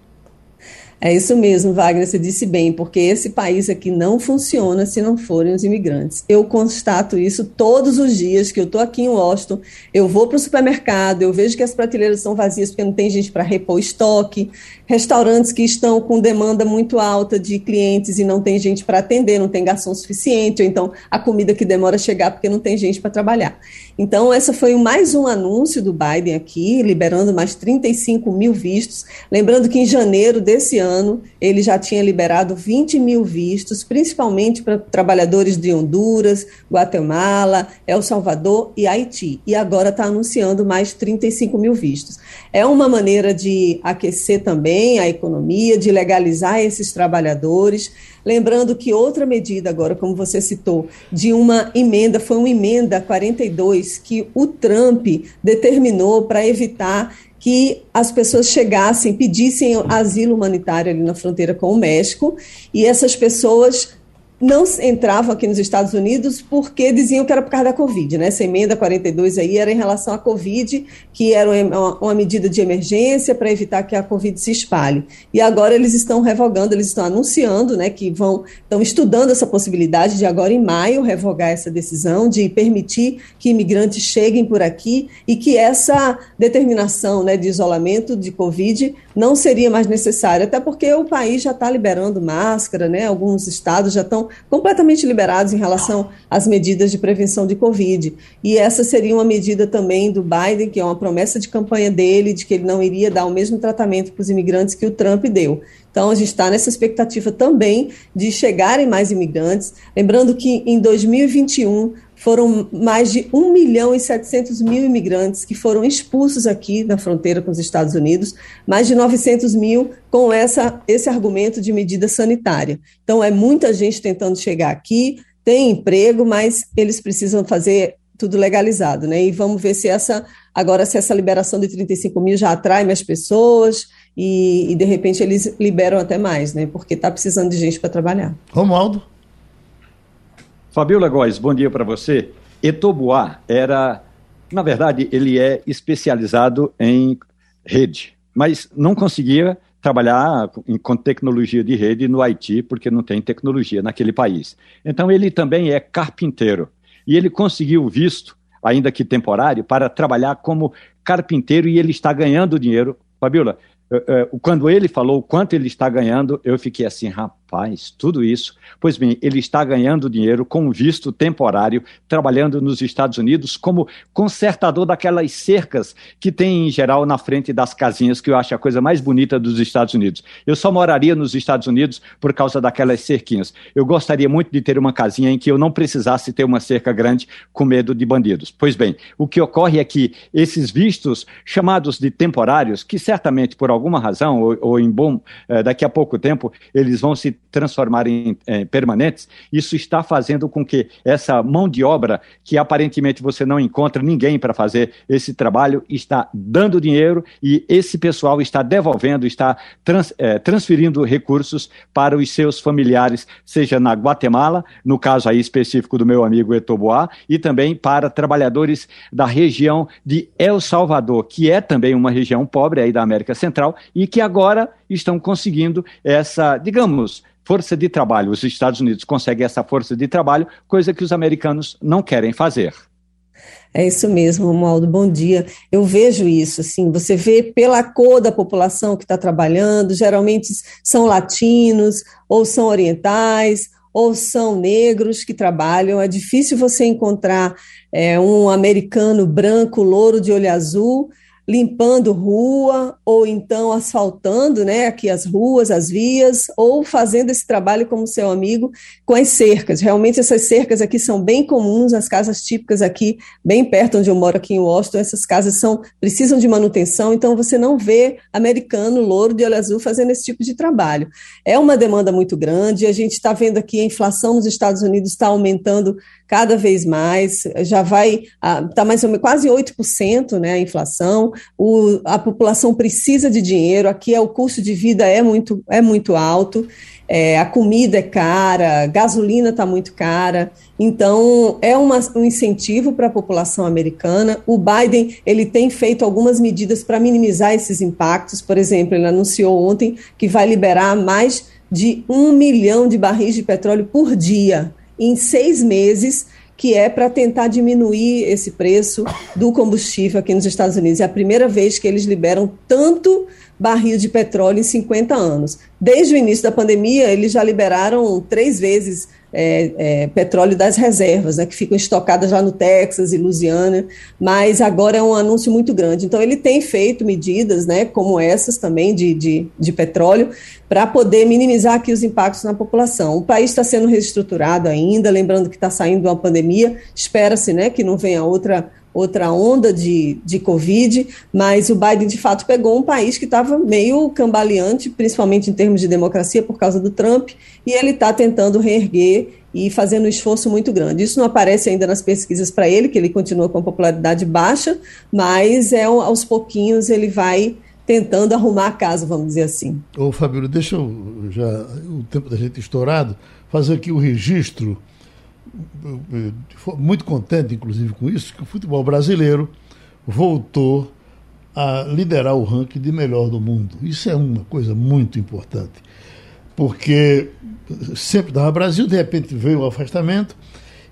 É isso mesmo, Wagner, você disse bem, porque esse país aqui não funciona se não forem os imigrantes. Eu constato isso todos os dias que eu estou aqui em Washington, eu vou para o supermercado, eu vejo que as prateleiras estão vazias porque não tem gente para repor estoque, restaurantes que estão com demanda muito alta de clientes e não tem gente para atender, não tem garçom suficiente, ou então a comida que demora a chegar porque não tem gente para trabalhar. Então, essa foi mais um anúncio do Biden aqui, liberando mais 35 mil vistos. Lembrando que em janeiro desse ano ele já tinha liberado 20 mil vistos, principalmente para trabalhadores de Honduras, Guatemala, El Salvador e Haiti. E agora está anunciando mais 35 mil vistos. É uma maneira de aquecer também a economia, de legalizar esses trabalhadores. Lembrando que outra medida, agora, como você citou, de uma emenda, foi uma emenda 42 que o Trump determinou para evitar que as pessoas chegassem, pedissem asilo humanitário ali na fronteira com o México, e essas pessoas não entravam aqui nos Estados Unidos porque diziam que era por causa da Covid, né? Essa emenda 42 aí era em relação à Covid, que era uma, uma medida de emergência para evitar que a Covid se espalhe. E agora eles estão revogando, eles estão anunciando, né, que vão, estão estudando essa possibilidade de agora em maio revogar essa decisão de permitir que imigrantes cheguem por aqui e que essa determinação, né, de isolamento de Covid não seria mais necessária, até porque o país já está liberando máscara, né? Alguns estados já estão completamente liberados em relação às medidas de prevenção de Covid. E essa seria uma medida também do Biden, que é uma promessa de campanha dele, de que ele não iria dar o mesmo tratamento para os imigrantes que o Trump deu. Então, a gente está nessa expectativa também de chegarem mais imigrantes. Lembrando que em 2021 foram mais de 1 milhão e 700 mil imigrantes que foram expulsos aqui na fronteira com os Estados Unidos, mais de 900 mil com essa, esse argumento de medida sanitária. Então, é muita gente tentando chegar aqui, tem emprego, mas eles precisam fazer tudo legalizado, né? E vamos ver se essa, agora, se essa liberação de 35 mil já atrai mais pessoas e, e de repente eles liberam até mais, né? Porque está precisando de gente para trabalhar. Romualdo? Fabiola Góes, bom dia para você. Etoboá era, na verdade, ele é especializado em rede, mas não conseguia trabalhar com tecnologia de rede no Haiti, porque não tem tecnologia naquele país. Então, ele também é carpinteiro. E ele conseguiu visto, ainda que temporário, para trabalhar como carpinteiro e ele está ganhando dinheiro. Fabiola, eh, eh, quando ele falou quanto ele está ganhando, eu fiquei assim, rapaz Rapaz, tudo isso. Pois bem, ele está ganhando dinheiro com visto temporário, trabalhando nos Estados Unidos como consertador daquelas cercas que tem em geral na frente das casinhas, que eu acho a coisa mais bonita dos Estados Unidos. Eu só moraria nos Estados Unidos por causa daquelas cerquinhas. Eu gostaria muito de ter uma casinha em que eu não precisasse ter uma cerca grande com medo de bandidos. Pois bem, o que ocorre é que esses vistos chamados de temporários, que certamente por alguma razão ou, ou em bom, eh, daqui a pouco tempo, eles vão se transformar em é, permanentes, isso está fazendo com que essa mão de obra, que aparentemente você não encontra ninguém para fazer esse trabalho, está dando dinheiro e esse pessoal está devolvendo, está trans, é, transferindo recursos para os seus familiares, seja na Guatemala, no caso aí específico do meu amigo Etoboá, e também para trabalhadores da região de El Salvador, que é também uma região pobre aí da América Central e que agora estão conseguindo essa, digamos, força de trabalho. Os Estados Unidos conseguem essa força de trabalho, coisa que os americanos não querem fazer. É isso mesmo, Romualdo, bom dia. Eu vejo isso, assim, você vê pela cor da população que está trabalhando, geralmente são latinos, ou são orientais, ou são negros que trabalham. É difícil você encontrar é, um americano branco, louro de olho azul, limpando rua ou então asfaltando, né, aqui as ruas, as vias, ou fazendo esse trabalho como seu amigo com as cercas. Realmente essas cercas aqui são bem comuns, as casas típicas aqui, bem perto onde eu moro aqui em Washington, essas casas são precisam de manutenção, então você não vê americano louro de olho azul fazendo esse tipo de trabalho. É uma demanda muito grande, a gente está vendo aqui a inflação nos Estados Unidos está aumentando cada vez mais, já vai, está mais ou menos quase 8% né, a inflação, o, a população precisa de dinheiro, aqui é, o custo de vida é muito, é muito alto, é, a comida é cara, gasolina está muito cara, então é uma, um incentivo para a população americana. O Biden ele tem feito algumas medidas para minimizar esses impactos. Por exemplo, ele anunciou ontem que vai liberar mais de um milhão de barris de petróleo por dia em seis meses que é para tentar diminuir esse preço do combustível aqui nos Estados Unidos. É a primeira vez que eles liberam tanto barril de petróleo em 50 anos. Desde o início da pandemia, eles já liberaram três vezes é, é, petróleo das reservas, né, que ficam estocadas já no Texas e Louisiana, mas agora é um anúncio muito grande. Então, ele tem feito medidas, né, como essas também de, de, de petróleo, para poder minimizar aqui os impactos na população. O país está sendo reestruturado ainda, lembrando que está saindo de uma pandemia, espera-se né, que não venha outra outra onda de, de Covid, mas o Biden de fato pegou um país que estava meio cambaleante, principalmente em termos de democracia, por causa do Trump, e ele está tentando reerguer e fazendo um esforço muito grande. Isso não aparece ainda nas pesquisas para ele, que ele continua com a popularidade baixa, mas é aos pouquinhos ele vai tentando arrumar a casa, vamos dizer assim. Ô Fabíola, deixa eu já o tempo da gente estourado fazer aqui o registro muito contente, inclusive, com isso, que o futebol brasileiro voltou a liderar o ranking de melhor do mundo. Isso é uma coisa muito importante, porque sempre dava Brasil, de repente veio o afastamento,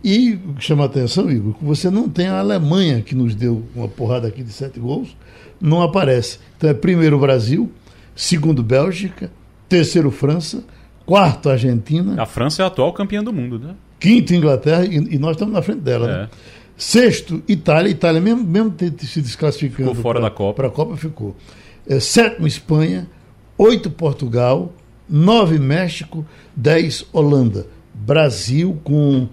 e chama a atenção, Igor, que você não tem a Alemanha, que nos deu uma porrada aqui de sete gols, não aparece. Então é primeiro Brasil, segundo Bélgica, terceiro França, quarto Argentina. A França é a atual campeã do mundo, né? Quinto, Inglaterra, e, e nós estamos na frente dela. Né? É. Né? Sexto, Itália. Itália, mesmo, mesmo se desclassificando. Ficou fora pra, da Copa. Para a Copa ficou. É, sétimo, Espanha. Oito, Portugal. Nove, México. Dez, Holanda. Brasil, com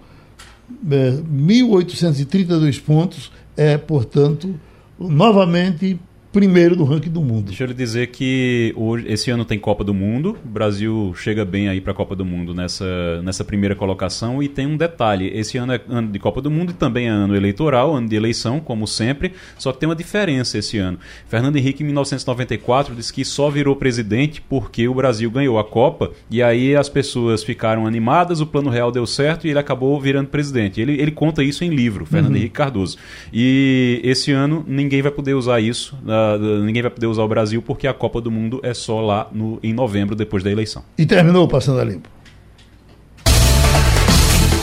é, 1.832 pontos, é, portanto, novamente primeiro do ranking do mundo. Deixa eu lhe dizer que hoje, esse ano tem Copa do Mundo. O Brasil chega bem aí para a Copa do Mundo nessa, nessa primeira colocação. E tem um detalhe: esse ano é ano de Copa do Mundo e também é ano eleitoral, ano de eleição, como sempre. Só que tem uma diferença esse ano. Fernando Henrique, em 1994, disse que só virou presidente porque o Brasil ganhou a Copa. E aí as pessoas ficaram animadas, o plano real deu certo e ele acabou virando presidente. Ele, ele conta isso em livro, Fernando uhum. Henrique Cardoso. E esse ano ninguém vai poder usar isso. Ninguém vai poder usar o Brasil porque a Copa do Mundo é só lá no, em novembro, depois da eleição. E terminou Passando a Limpo.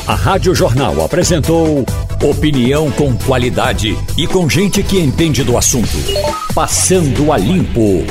A Rádio Jornal apresentou opinião com qualidade e com gente que entende do assunto. Passando a Limpo.